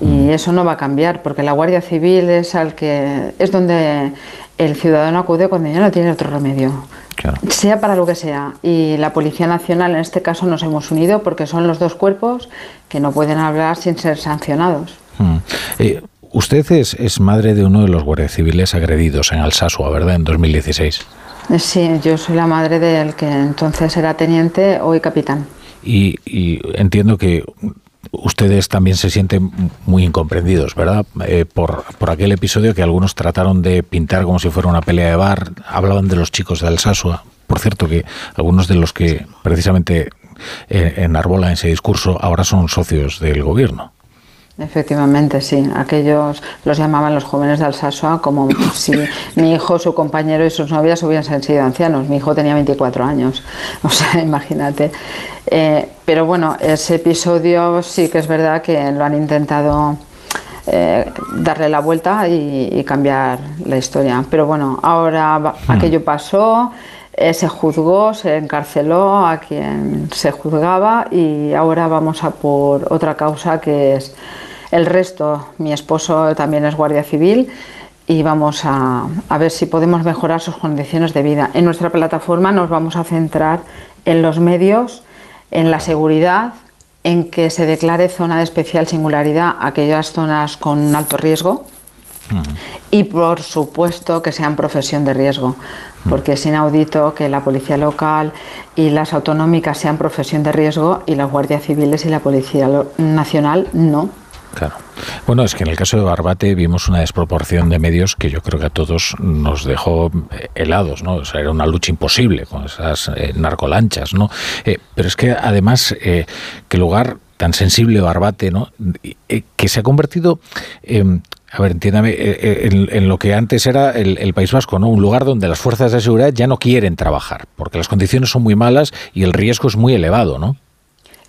Y mm. eso no va a cambiar, porque la Guardia Civil es al que es donde el ciudadano acude cuando ya no tiene otro remedio. Sea para lo que sea. Y la Policía Nacional en este caso nos hemos unido porque son los dos cuerpos que no pueden hablar sin ser sancionados. Mm. Eh, usted es, es, madre de uno de los guardias civiles agredidos en Alsasua, ¿verdad? En 2016. Eh, sí, yo soy la madre del que entonces era teniente, hoy capitán. Y, y entiendo que ustedes también se sienten muy incomprendidos, ¿verdad? Eh, por, por, aquel episodio que algunos trataron de pintar como si fuera una pelea de bar, hablaban de los chicos de Alsasua. Por cierto, que algunos de los que precisamente eh, enarbolan ese discurso ahora son socios del gobierno. Efectivamente, sí. Aquellos los llamaban los jóvenes de Alsasua como [COUGHS] si mi hijo, su compañero y sus novias hubiesen sido ancianos. Mi hijo tenía 24 años. [LAUGHS] O sea, imagínate. Eh, pero bueno, ese episodio sí que es verdad que lo han intentado eh, darle la vuelta y, cambiar la historia. Pero bueno, ahora hmm. aquello pasó. Eh, se juzgó, se encarceló a quien se juzgaba y ahora vamos a por otra causa que es el resto. Mi esposo también es guardia civil y vamos a, ver si podemos mejorar sus condiciones de vida. En nuestra plataforma nos vamos a centrar en los medios, en la seguridad, en que se declare zona de especial singularidad aquellas zonas con alto riesgo y por supuesto que sean profesión de riesgo, porque es inaudito que la policía local y las autonómicas sean profesión de riesgo y las guardias civiles y la policía nacional no. Claro. Bueno, es que en el caso de Barbate vimos una desproporción de medios que yo creo que a todos nos dejó eh, helados, ¿no? Era una lucha imposible con esas eh, narcolanchas, ¿no? Eh, pero es que además, eh, que lugar tan sensible Barbate, ¿no? que se ha convertido a ver, entiéndame, en, lo que antes era el, el, País Vasco, ¿no? Un lugar donde las fuerzas de seguridad ya no quieren trabajar, porque las condiciones son muy malas y el riesgo es muy elevado, ¿no?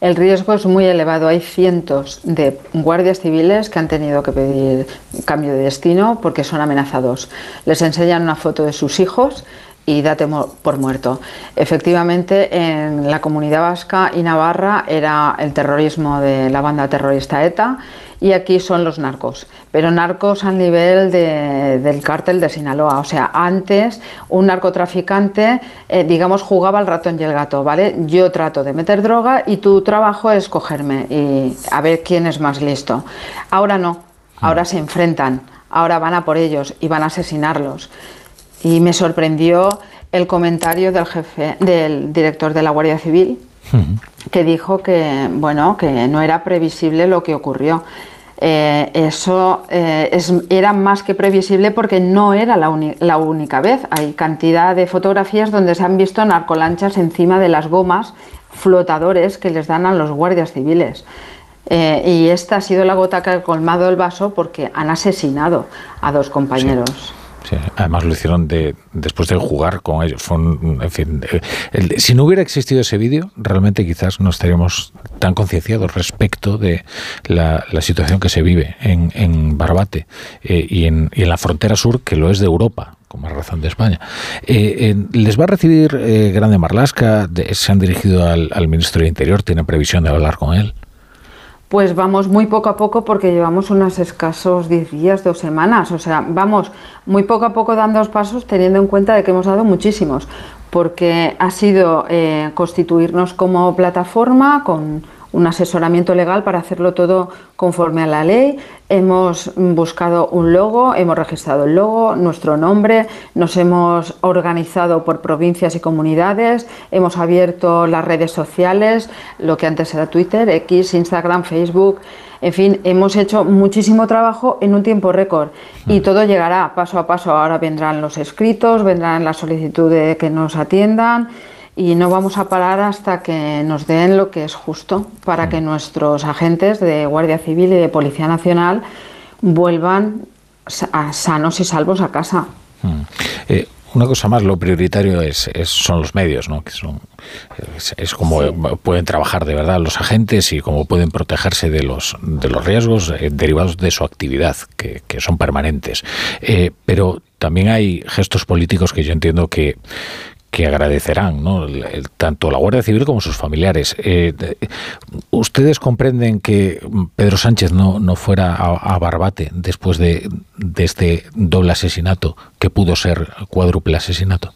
El riesgo es muy elevado. Hay cientos de guardias civiles que han tenido que pedir cambio de destino porque son amenazados. Les enseñan una foto de sus hijos y date por muerto. Efectivamente, en la comunidad vasca y Navarra era el terrorismo de la banda terrorista ETA y aquí son los narcos, pero narcos al nivel del cártel de Sinaloa. O sea, antes un narcotraficante, eh, digamos, jugaba al ratón y el gato, ¿vale? Yo trato de meter droga y tu trabajo es cogerme y a ver quién es más listo. Ahora no, ahora se enfrentan, ahora van a por ellos y van a asesinarlos. Y me sorprendió el comentario del jefe, del director de la Guardia Civil, que dijo que bueno que no era previsible lo que ocurrió eh, eso eh, era más que previsible porque no era la, única vez. Hay cantidad de fotografías donde se han visto narcolanchas encima de las gomas flotadores que les dan a los guardias civiles. Eh, y esta ha sido la gota que ha colmado el vaso porque han asesinado a dos compañeros además lo hicieron de, después de jugar con ellos. en fin, eh, si no hubiera existido ese vídeo, realmente quizás no estaríamos tan concienciados respecto de la, situación que se vive en, Barbate eh, y, en, la frontera sur, que lo es de Europa con más razón de España. Eh, ¿Les va a recibir Grande Marlasca? ¿Se han dirigido al, al ministro del Interior? ¿Tienen previsión de hablar con él? Pues vamos muy poco a poco porque llevamos unos escasos 10 días, dos semanas. O sea, vamos muy poco a poco dando los pasos teniendo en cuenta de que hemos dado muchísimos. Porque ha sido eh, constituirnos como plataforma con un asesoramiento legal para hacerlo todo conforme a la ley. Hemos buscado un logo, hemos registrado el logo, nuestro nombre, nos hemos organizado por provincias y comunidades, hemos abierto las redes sociales, lo que antes era Twitter, X, Instagram, Facebook. En fin, hemos hecho muchísimo trabajo en un tiempo récord y todo llegará paso a paso. Ahora vendrán los escritos, vendrán las solicitudes de que nos atiendan y no vamos a parar hasta que nos den lo que es justo para que nuestros agentes de Guardia Civil y de Policía Nacional vuelvan sanos y salvos a casa. Mm. Eh, una cosa más, lo prioritario es, son los medios, ¿no? Que son, es, como pueden trabajar de verdad los agentes y cómo pueden protegerse de los, de los riesgos eh, derivados de su actividad, que, son permanentes. Eh, pero también hay gestos políticos que yo entiendo que, que agradecerán, tanto la Guardia Civil como sus familiares. Eh, ¿Ustedes comprenden que Pedro Sánchez no, no fuera a, Barbate después de, de este doble asesinato que pudo ser cuádruple asesinato?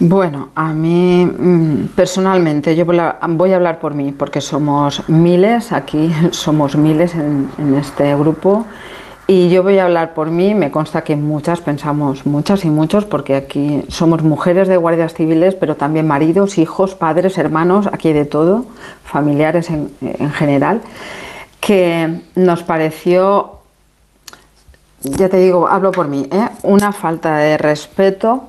Bueno, a mí mm, personalmente, yo voy a hablar por mí, porque somos miles, aquí somos miles en, este grupo, y yo voy a hablar por mí, me consta que muchas pensamos, muchas y muchos, porque aquí somos mujeres de guardias civiles, pero también maridos, hijos, padres, hermanos, aquí de todo, familiares en, general, que nos pareció, ya te digo, hablo por mí, ¿eh? una falta de respeto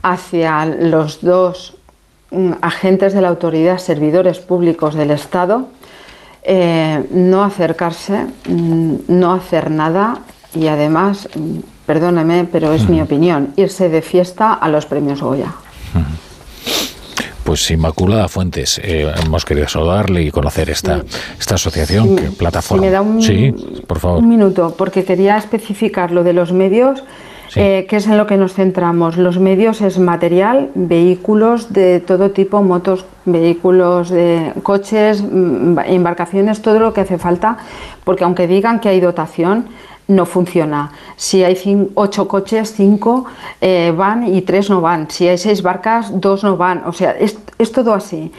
hacia los dos mm, agentes de la autoridad, servidores públicos del Estado, eh, no acercarse, mm, no hacer nada y además, mm, perdóneme, pero es mi opinión, irse de fiesta a los premios Goya. Pues Inmaculada Fuentes, eh, hemos querido saludarle y conocer esta, esta asociación, que plataforma. me da un, sí, por favor. Un minuto, porque quería especificar lo de los medios eh, ¿Qué es en lo que nos centramos? Los medios es material, vehículos de todo tipo, motos, vehículos, de coches, mm, embarcaciones, todo lo que hace falta, porque aunque digan que hay dotación, no funciona. Si hay ocho coches, cinco eh, van y tres no van. Si hay seis barcas, dos no van. O sea, es todo así.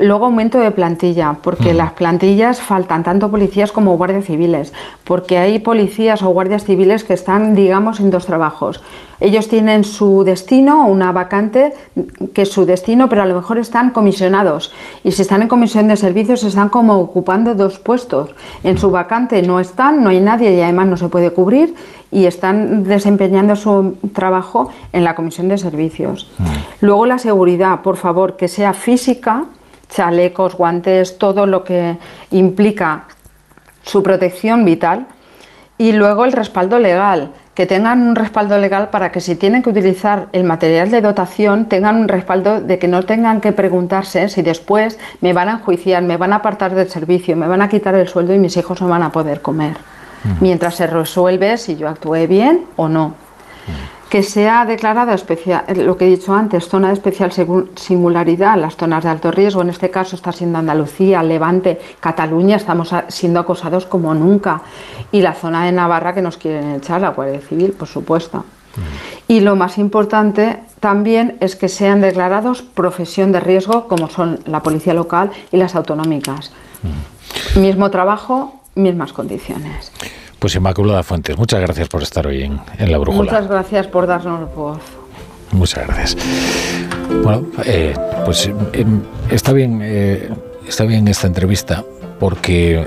Luego aumento de plantilla, porque las plantillas faltan tanto policías como guardias civiles, porque hay policías o guardias civiles que están, digamos, en dos trabajos. Ellos tienen su destino, una vacante que es su destino, pero a lo mejor están comisionados. Y si están en comisión de servicios, están como ocupando dos puestos. En su vacante no están, no hay nadie y además no se puede cubrir y están desempeñando su trabajo en la comisión de servicios. Luego la seguridad, por favor, que sea física chalecos, guantes, todo lo que implica su protección vital. Y luego el respaldo legal, que tengan un respaldo legal para que si tienen que utilizar el material de dotación, tengan un respaldo de que no tengan que preguntarse si después me van a enjuiciar, me van a apartar del servicio, me van a quitar el sueldo y mis hijos no van a poder comer. Mientras se resuelve si yo actué bien o no que sea declarada especial, lo que he dicho antes, zona de especial singularidad, las zonas de alto riesgo, en este caso está siendo Andalucía, Levante, Cataluña, estamos siendo acosados como nunca, y la zona de Navarra que nos quieren echar, la Guardia Civil, por supuesto. Mm. Y lo más importante también es que sean declarados profesión de riesgo, como son la policía local y las autonómicas. Mm. Mismo trabajo, mismas condiciones. Pues Inmaculada Fuentes, muchas gracias por estar hoy en, La Brújula. Muchas gracias por darnos voz. Muchas gracias. Bueno, eh, pues em, está bien, eh, está bien esta entrevista porque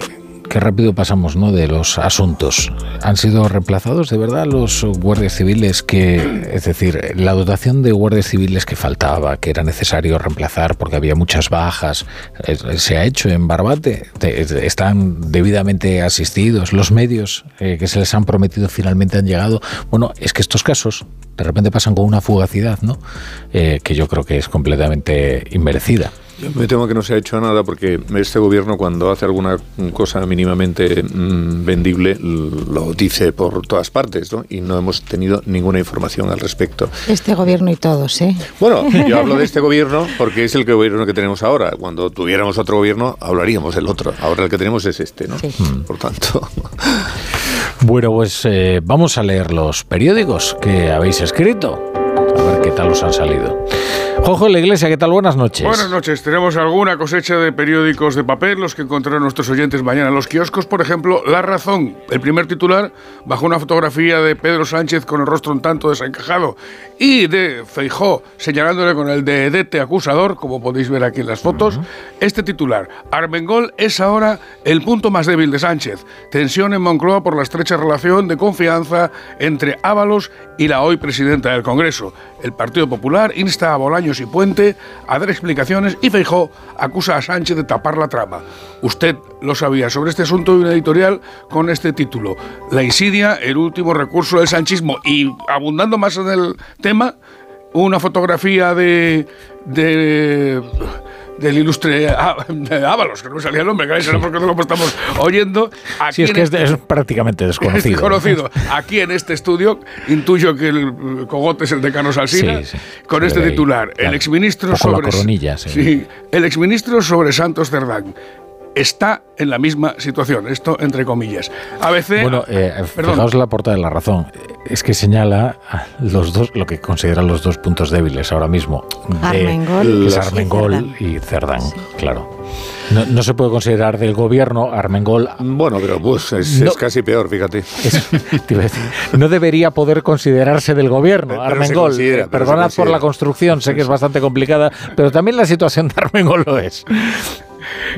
qué rápido pasamos ¿no? de los asuntos. ¿Han sido reemplazados de verdad los guardias civiles que, es decir, la dotación de guardias civiles que faltaba, que era necesario reemplazar porque había muchas bajas, eh, se ha hecho en Barbate? ¿Están debidamente asistidos? ¿Los medios eh, que se les han prometido finalmente han llegado? Bueno, es que estos casos de repente pasan con una fugacidad, ¿no? Eh, que yo creo que es completamente inmerecida. Me temo que no se ha hecho nada porque este gobierno cuando hace alguna cosa mínimamente mm, vendible lo dice por todas partes ¿no? y no hemos tenido ninguna información al respecto. Este gobierno y todos, ¿eh? Bueno, yo hablo de [LAUGHS] este gobierno porque es el gobierno que tenemos ahora. Cuando tuviéramos otro gobierno hablaríamos del otro. Ahora el que tenemos es este, ¿no? Por tanto... Bueno, pues eh, vamos a leer los periódicos que habéis escrito. Ver qué tal os han salido. Jojo la Iglesia, ¿qué tal? Buenas noches. Buenas noches. Tenemos alguna cosecha de periódicos de papel, los que encontrarán nuestros oyentes mañana en los kioscos. Por ejemplo, La Razón, el primer titular, bajo una fotografía de Pedro Sánchez con el rostro un tanto desencajado y de Feijó señalándole con el dedete acusador, como podéis ver aquí en las fotos. Este titular, Armengol es ahora el punto más débil de Sánchez. Tensión en Moncloa por la estrecha relación de confianza entre Ábalos y la hoy presidenta del Congreso. El Partido Popular insta a Bolaños y Puente a dar explicaciones y Feijó acusa a Sánchez de tapar la trama. Usted lo sabía. Sobre este asunto hay una editorial con este título. La insidia, el último recurso del sanchismo. Y abundando más en el tema, una fotografía de, de del ilustre [LAUGHS] Ábalos, que no me salía el nombre, que será porque no lo estamos oyendo. Aquí sí, es que este es, prácticamente desconocido. desconocido. Aquí en este estudio, intuyo que el cogote es el de Carlos Alsina, con este titular. el exministro sobre... sí. el exministro sobre Santos Cerdán está en la misma situación. Esto entre comillas. A veces. Bueno, eh, fijaos la portada de la razón. Es que señala los dos, lo que consideran los dos puntos débiles ahora mismo. Armengol, es Armengol y Cerdán, claro. No, se puede considerar del gobierno Armengol. Bueno, pero pues es, casi peor, fíjate. [LAUGHS] no debería poder considerarse del gobierno Armengol. Perdonad por la construcción, sé que es bastante complicada, pero también la situación de Armengol lo es.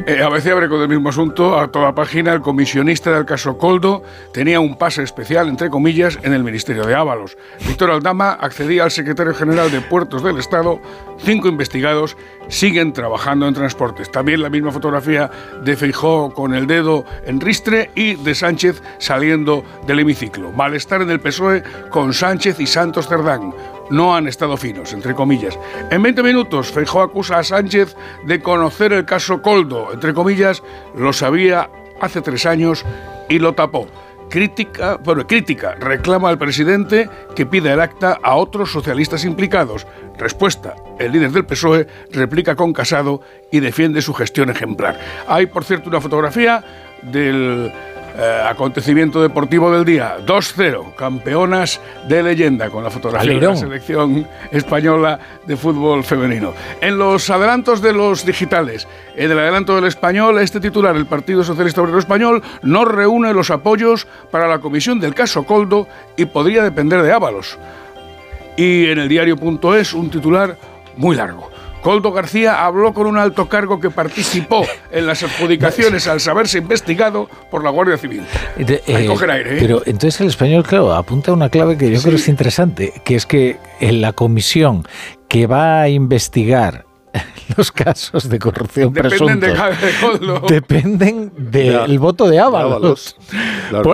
Eh, a veces abre con el mismo asunto, a toda página, el comisionista del caso Coldo tenía un pase especial, entre comillas, en el Ministerio de Ábalos. Víctor Aldama accedía al secretario general de Puertos del Estado. Cinco investigados siguen trabajando en transportes. También la misma fotografía de Feijó con el dedo en ristre y de Sánchez saliendo del hemiciclo. Malestar en el PSOE con Sánchez y Santos Cerdán no han estado finos, entre comillas. En 20 minutos, Feijó acusa a Sánchez de conocer el caso Coldo, entre comillas, lo sabía hace tres años y lo tapó. Crítica, bueno, crítica, reclama al presidente que pida el acta a otros socialistas implicados. Respuesta, el líder del PSOE replica con Casado y defiende su gestión ejemplar. Hay, por cierto, una fotografía del eh, acontecimiento deportivo del día, 2-0, campeonas de leyenda con la fotografía de la selección española de fútbol femenino. En los adelantos de los digitales, en el adelanto del español, este titular, el Partido Socialista Obrero Español, no reúne los apoyos para la comisión del caso Coldo y podría depender de Ábalos. Y en el diario.es un titular muy largo. Coldo García habló con un alto cargo que participó en las adjudicaciones al saberse investigado por la Guardia Civil. Eh, aire, ¿eh? Pero entonces el español, claro, apunta una clave que yo creo es interesante, que es que en la comisión que va a investigar [LAUGHS] los casos de corrupción dependen presuntos de dependen del voto de Ábalos.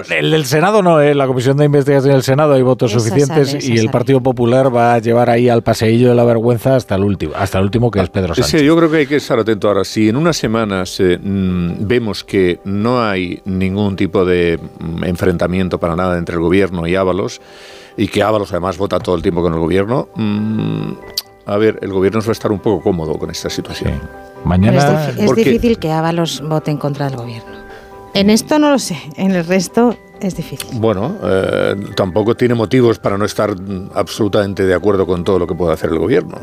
el del Senado no, en ¿eh? la Comisión de Investigación del Senado hay votos suficientes y el Partido Popular va a llevar ahí al paseillo de la vergüenza hasta el último, hasta el último que es Pedro Sánchez. Sí, yo creo que hay que estar atento ahora. Si en unas semanas eh, mm, vemos que no hay ningún tipo de mm, enfrentamiento para nada entre el gobierno y Ábalos, y que Ábalos además vota todo el tiempo con el gobierno, mm, a ver, el gobierno va a estar un poco cómodo con esta situación. Mañana es, difícil que Ábalos vote en contra del gobierno. En esto no lo sé, en el resto es difícil. Bueno, eh, tampoco tiene motivos para no estar absolutamente de acuerdo con todo lo que puede hacer el gobierno.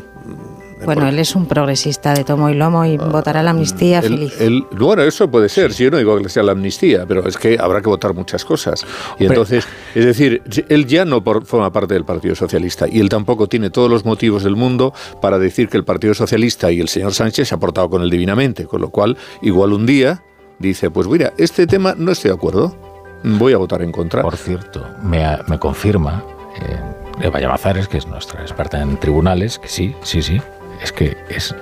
Bueno, él es un progresista de tomo y lomo y ah, votará la amnistía feliz. bueno, eso puede ser, si yo no digo que sea la amnistía, pero es que habrá que votar muchas cosas. Y entonces, es decir, él ya no forma parte del Partido Socialista y él tampoco tiene todos los motivos del mundo para decir que el Partido Socialista y el señor Sánchez se ha portado con él divinamente, con lo cual, igual un día dice, pues mira, este tema no estoy de acuerdo, voy a votar en contra. Por cierto, me, me confirma... Eh, Eva Llamazares, que es nuestra experta en tribunales, que sí, sí, sí, es que es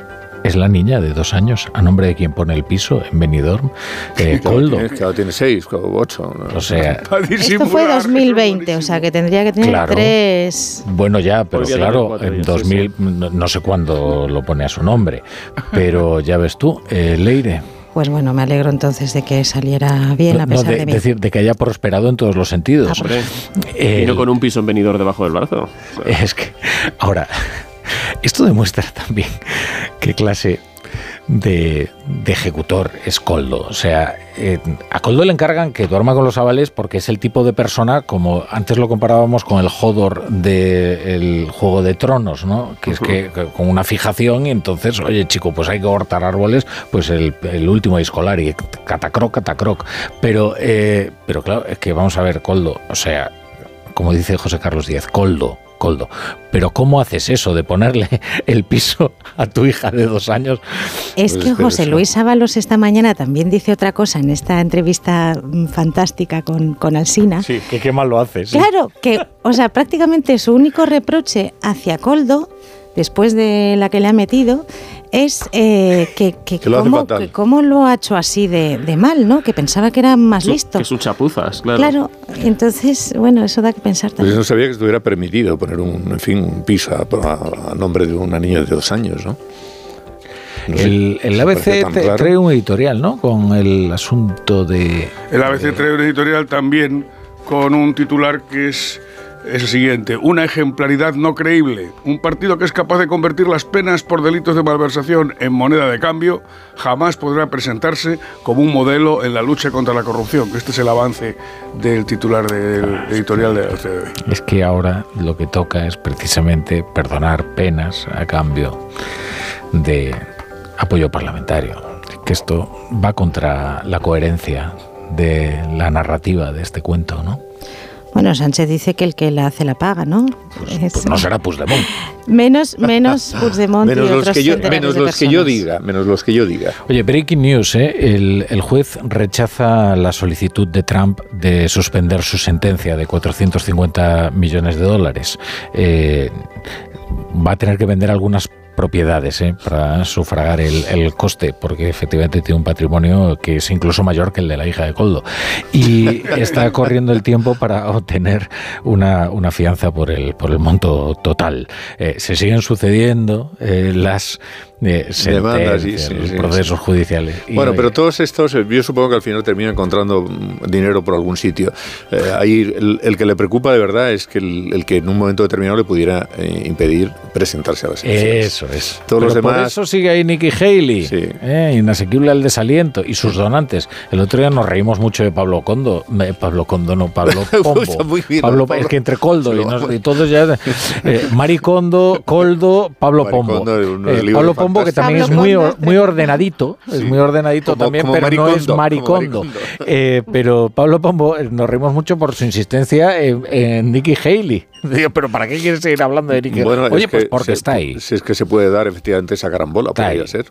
es la niña de dos años, a nombre de quien pone el piso en Benidorm, [LAUGHS] eh, Coldo. Claro, tiene seis, ocho. O sea, [LAUGHS] esto fue 2020, o sea que tendría que tener tres. Bueno, ya, pero claro, en 2000, no sé cuándo lo pone a su nombre, pero ya ves tú, eh, Leire. Pues bueno, me alegro entonces de que saliera bien a pesar de, mí. decir, de que haya prosperado en todos los sentidos. Ah, pues. y no con un piso en Benidorm debajo del brazo. Es que, ahora, esto demuestra también qué clase de, ejecutor es Coldo. O sea, eh, a Coldo le encargan que duerma con los avales porque es el tipo de persona, como antes lo comparábamos con el Hodor del Juego de Tronos, ¿no? Que es que, con una fijación y entonces, oye chico, pues hay que cortar árboles, pues el, último escolar y catacroc, catacroc. Pero, eh, pero claro, es que vamos a ver, Coldo, o sea, como dice José Carlos Díaz, Coldo, Coldo. Pero ¿cómo haces eso de ponerle [LAUGHS] el piso a tu hija de dos años? Es pues que José Luis Ábalos esta mañana también dice otra cosa en esta entrevista mm, fantástica con, con Alsina. Sí, que qué mal lo hace. Claro, que, o sea, prácticamente su único reproche hacia Coldo después de la que le ha metido, es eh, que, que, cómo, lo ha hecho así de, mal, ¿no? Que pensaba que era más listo. Que sus chapuzas, claro. Claro, entonces, bueno, eso da que pensar también. Pues no sabía que estuviera permitido poner un, en fin, un piso a, nombre de una niña de dos años, ¿no? el, el ABC trae un editorial, ¿no? Con el asunto de... El ABC trae un editorial también con un titular que es es el siguiente, una ejemplaridad no creíble. Un partido que es capaz de convertir las penas por delitos de malversación en moneda de cambio jamás podrá presentarse como un modelo en la lucha contra la corrupción. Este es el avance del titular del editorial de la Es que ahora lo que toca es precisamente perdonar penas a cambio de apoyo parlamentario. Que esto va contra la coherencia de la narrativa de este cuento, ¿no? Bueno, Sánchez dice que el que la hace la paga, ¿no? Pues, pues no será Puigdemont. Menos, menos [LAUGHS] Puigdemont menos los que yo, menos los que yo diga, menos los que yo diga. Oye, breaking news, ¿eh? el, juez rechaza la solicitud de Trump de suspender su sentencia de 450 millones de dólares. Eh, va a tener que vender algunas propiedades ¿eh? para sufragar el, coste, porque efectivamente tiene un patrimonio que es incluso mayor que el de la hija de Coldo. Y [LAUGHS] está corriendo el tiempo para obtener una, una fianza por el, por el monto total. Eh, se siguen sucediendo eh, las de demandas y procesos judiciales. bueno, pero todos estos, eh, yo supongo que al final termina encontrando mm, dinero por algún sitio. Eh, ahí el, que le preocupa de verdad es que el, que en un momento determinado le pudiera eh, impedir presentarse a las elecciones. Eso es. Todos los demás. Por eso sigue ahí Nikki Haley, inasequible al desaliento y sus donantes. El otro día nos reímos mucho de Pablo Condo, Pablo Condo no, Pablo [LAUGHS] Pombo. Pablo, es que entre Coldo y, todos ya, Mari Condo, Coldo, Pablo Pombo. Pablo Pombo que también es muy, muy ordenadito, es muy ordenadito también, pero no es maricondo. Eh, pero Pablo Pombo, eh, nos reímos mucho por su insistencia en, Nicky Haley. [LAUGHS] Digo, pero ¿para qué quieres seguir hablando de Nicky Haley? Oye, pues porque está ahí. Si es que se puede dar efectivamente esa carambola, podría ser.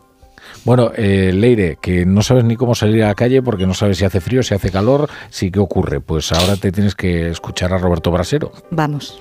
Bueno, eh, Leire, que no sabes ni cómo salir a la calle porque no sabes si hace frío, si hace calor, si qué ocurre. Pues ahora te tienes que escuchar a Roberto Brasero. Vamos.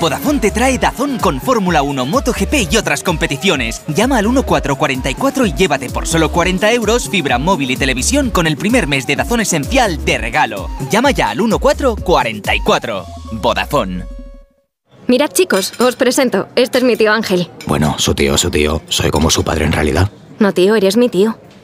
Vodafone te trae Dazón con Fórmula 1, MotoGP y otras competiciones. Llama al 1444 y llévate por solo 40 euros fibra móvil y televisión con el primer mes de Dazón Esencial de regalo. Llama ya al 1444. Vodafone. Mirad chicos, os presento. Este es mi tío Ángel. Bueno, su tío, su tío. Soy como su padre en realidad. No, tío, eres mi tío.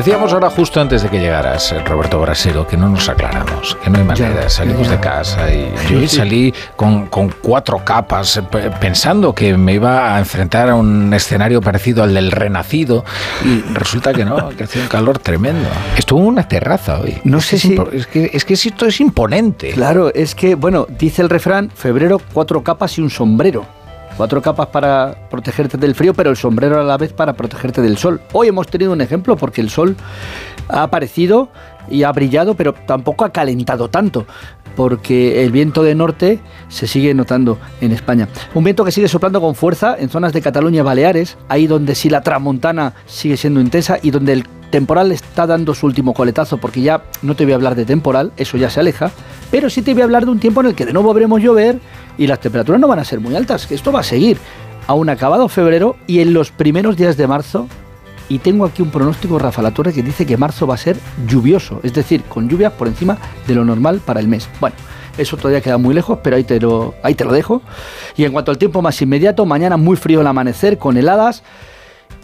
Decíamos ahora justo antes de que llegaras, eh, Roberto Brasero, que no nos aclaramos, que no hay manera. Salimos de casa y yo salí con, con, cuatro capas eh, pensando que me iba a enfrentar a un escenario parecido al del Renacido y resulta que no, que hacía un calor tremendo. Estuvo en una terraza hoy. No sé si... Es que, es que esto es imponente. Claro, es que, bueno, dice el refrán, febrero, cuatro capas y un sombrero. Cuatro capas para protegerte del frío, pero el sombrero a la vez para protegerte del sol. Hoy hemos tenido un ejemplo porque el sol ha aparecido y ha brillado, pero tampoco ha calentado tanto, porque el viento de norte se sigue notando en España. Un viento que sigue soplando con fuerza en zonas de Cataluña y Baleares, ahí donde sí la tramontana sigue siendo intensa y donde el temporal está dando su último coletazo, porque ya no te voy a hablar de temporal, eso ya se aleja, pero sí te voy a hablar de un tiempo en el que de nuevo veremos llover y las temperaturas no van a ser muy altas, que esto va a seguir. Aún acabado febrero y en los primeros días de marzo, y tengo aquí un pronóstico Rafa La que dice que marzo va a ser lluvioso, es decir, con lluvias por encima de lo normal para el mes. Bueno, eso todavía queda muy lejos, pero ahí te lo, ahí te lo dejo. Y en cuanto al tiempo más inmediato, mañana muy frío el amanecer con heladas.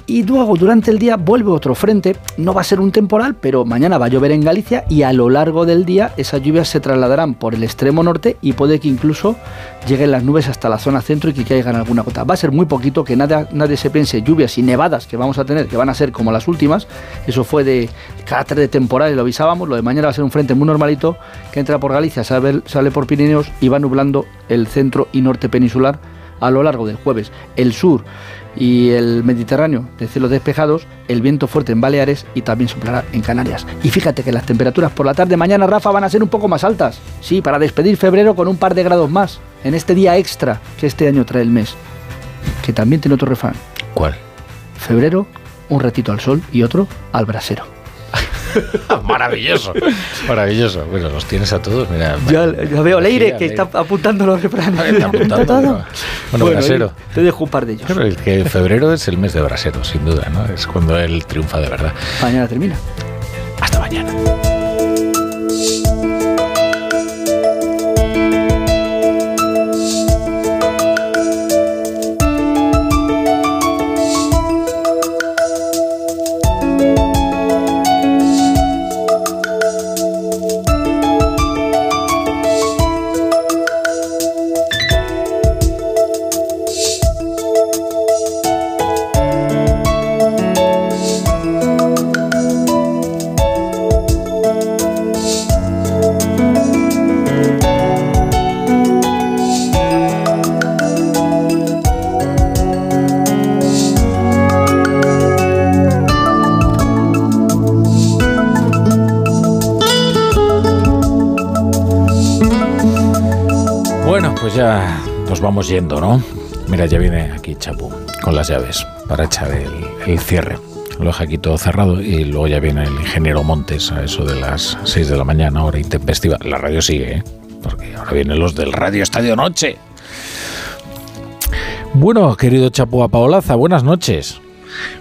Y luego durante el día vuelve otro frente, no va a ser un temporal, pero mañana va a llover en Galicia y a lo largo del día esas lluvias se trasladarán por el extremo norte y puede que incluso lleguen las nubes hasta la zona centro y que caigan alguna gota. Va a ser muy poquito, que nada, nadie se piense lluvias y nevadas que vamos a tener, que van a ser como las últimas. Eso fue de carácter de temporal y lo avisábamos. Lo de mañana va a ser un frente muy normalito que entra por Galicia, sale, sale por Pirineos y va nublando el centro y norte peninsular a lo largo del jueves. El sur y el Mediterráneo de cielos despejados, el viento fuerte en Baleares y también soplará en Canarias. Y fíjate que las temperaturas por la tarde mañana, Rafa, van a ser un poco más altas. Sí, para despedir febrero con un par de grados más, en este día extra que este año trae el mes. Que también tiene otro refrán. ¿Cuál? Febrero, un ratito al sol y otro al brasero. [LAUGHS] Maravilloso, maravilloso. Bueno, los tienes a todos, mira. Ya, veo Leire que está apuntando los refranes. Está apuntando todo. Bueno, brasero. Te dejo un par de ellos. Claro, que febrero es el mes de brasero, sin duda, ¿no? Es cuando él triunfa de verdad. Mañana termina. Hasta mañana. Yendo, ¿no? Mira, ya viene aquí Chapu con las llaves para echar el, cierre. Lo deja aquí todo cerrado y luego ya viene el ingeniero Montes a eso de las 6 de la mañana, hora intempestiva. La radio sigue, ¿eh? Porque ahora vienen los del Radio Estadio Noche. Bueno, querido Chapu Apaolaza, buenas noches.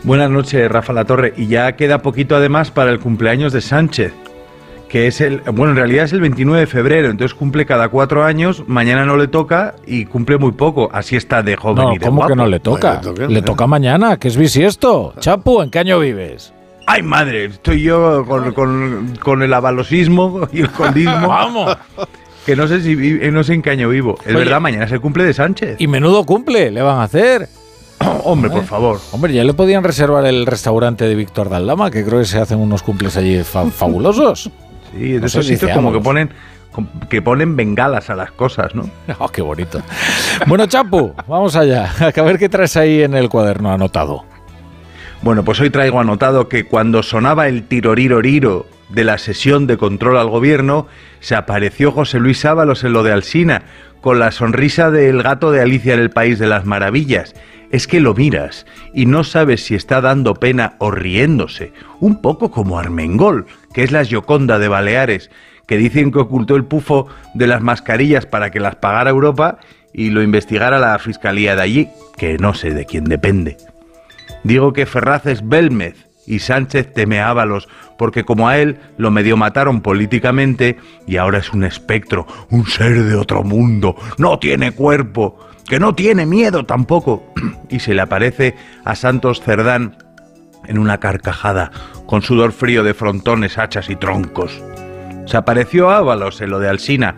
Buenas noches, Rafa La Torre. Y ya queda poquito además para el cumpleaños de Sánchez que es el, bueno, en realidad es el 29 de febrero, entonces cumple cada cuatro años, mañana no le toca y cumple muy poco, así está de joven y de ¿cómo que no le toca? le, toca mañana, que es bisiesto. Chapu, ¿en qué año vives? Ay, madre, estoy yo con, el avalosismo [LAUGHS] y el condismo. Vamos. Que no sé si no sé en qué año vivo. Es verdad, mañana se cumple de Sánchez. Y menudo cumple, le van a hacer. [COUGHS] hombre, por favor. Hombre, ya le podían reservar el restaurante de Víctor Daldama, que creo que se hacen unos cumples allí [LAUGHS] fabulosos. Sí, de esos sitios como que ponen que ponen bengalas a las cosas, ¿no? [LAUGHS] Oh, qué bonito. bueno, Chapu, vamos allá. A ver qué traes ahí en el cuaderno anotado. Bueno, pues hoy traigo anotado que cuando sonaba el tiroriroriro de la sesión de control al gobierno, se apareció José Luis Ábalos en lo de Alsina, con la sonrisa del gato de Alicia en el País de las Maravillas. Es que lo miras y no sabes si está dando pena o riéndose, un poco como Armengol, que es la Gioconda de Baleares, que dicen que ocultó el pufo de las mascarillas para que las pagara Europa y lo investigara la fiscalía de allí, que no sé de quién depende. Digo que Ferraz es Belmez y Sánchez teme a Ábalos, porque como a él lo medio mataron políticamente y ahora es un espectro, un ser de otro mundo, no tiene cuerpo, que no tiene miedo tampoco, [CLEARS THROAT] y se le aparece a Santos Cerdán en una carcajada, con sudor frío de frontones, hachas y troncos. Se apareció Ábalos en lo de Alsina,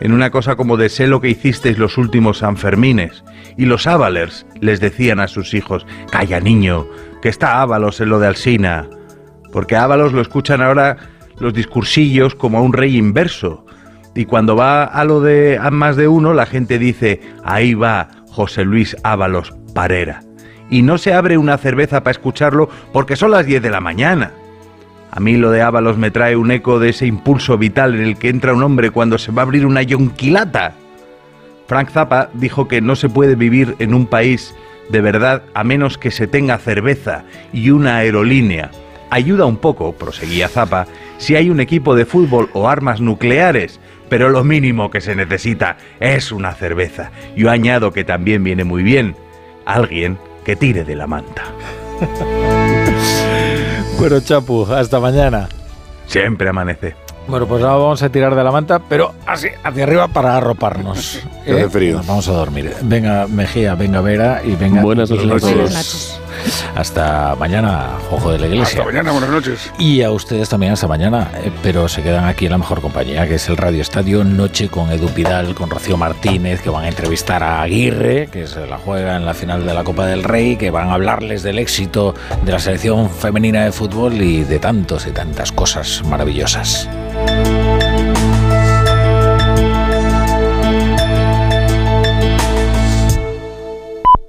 en una cosa como de sé que hicisteis los últimos Sanfermines. Y los Ábalers les decían a sus hijos, calla niño, que está Ábalos en lo de Alsina. Porque Ábalos lo escuchan ahora los discursillos como a un rey inverso. Y cuando va a lo de a más de uno, la gente dice, ahí va José Luis Ábalos Parera. Y no se abre una cerveza para escucharlo porque son las 10 de la mañana. A mí lo de Ábalos me trae un eco de ese impulso vital en el que entra un hombre cuando se va a abrir una yonquilata. Frank Zappa dijo que no se puede vivir en un país de verdad a menos que se tenga cerveza y una aerolínea. Ayuda un poco, proseguía Zappa, si hay un equipo de fútbol o armas nucleares, pero lo mínimo que se necesita es una cerveza. Yo añado que también viene muy bien alguien que tire de la manta. [LAUGHS] bueno, Chapu, hasta mañana. Siempre amanece. Bueno, pues ahora vamos a tirar de la manta, pero así, hacia arriba para arroparnos. [LAUGHS] ¿eh? frío. vamos a dormir. Venga, Mejía, venga, Vera y venga. Buenas noches a todos. Hasta mañana, Ojo de la Iglesia. Hasta mañana, buenas noches. Y a ustedes también hasta mañana, eh, pero se quedan aquí en la mejor compañía, que es el Radio Estadio Noche con Edu Pidal, con Rocío Martínez, que van a entrevistar a Aguirre, que se la juega en la final de la Copa del Rey, que van a hablarles del éxito de la selección femenina de fútbol y de tantos y tantas cosas maravillosas.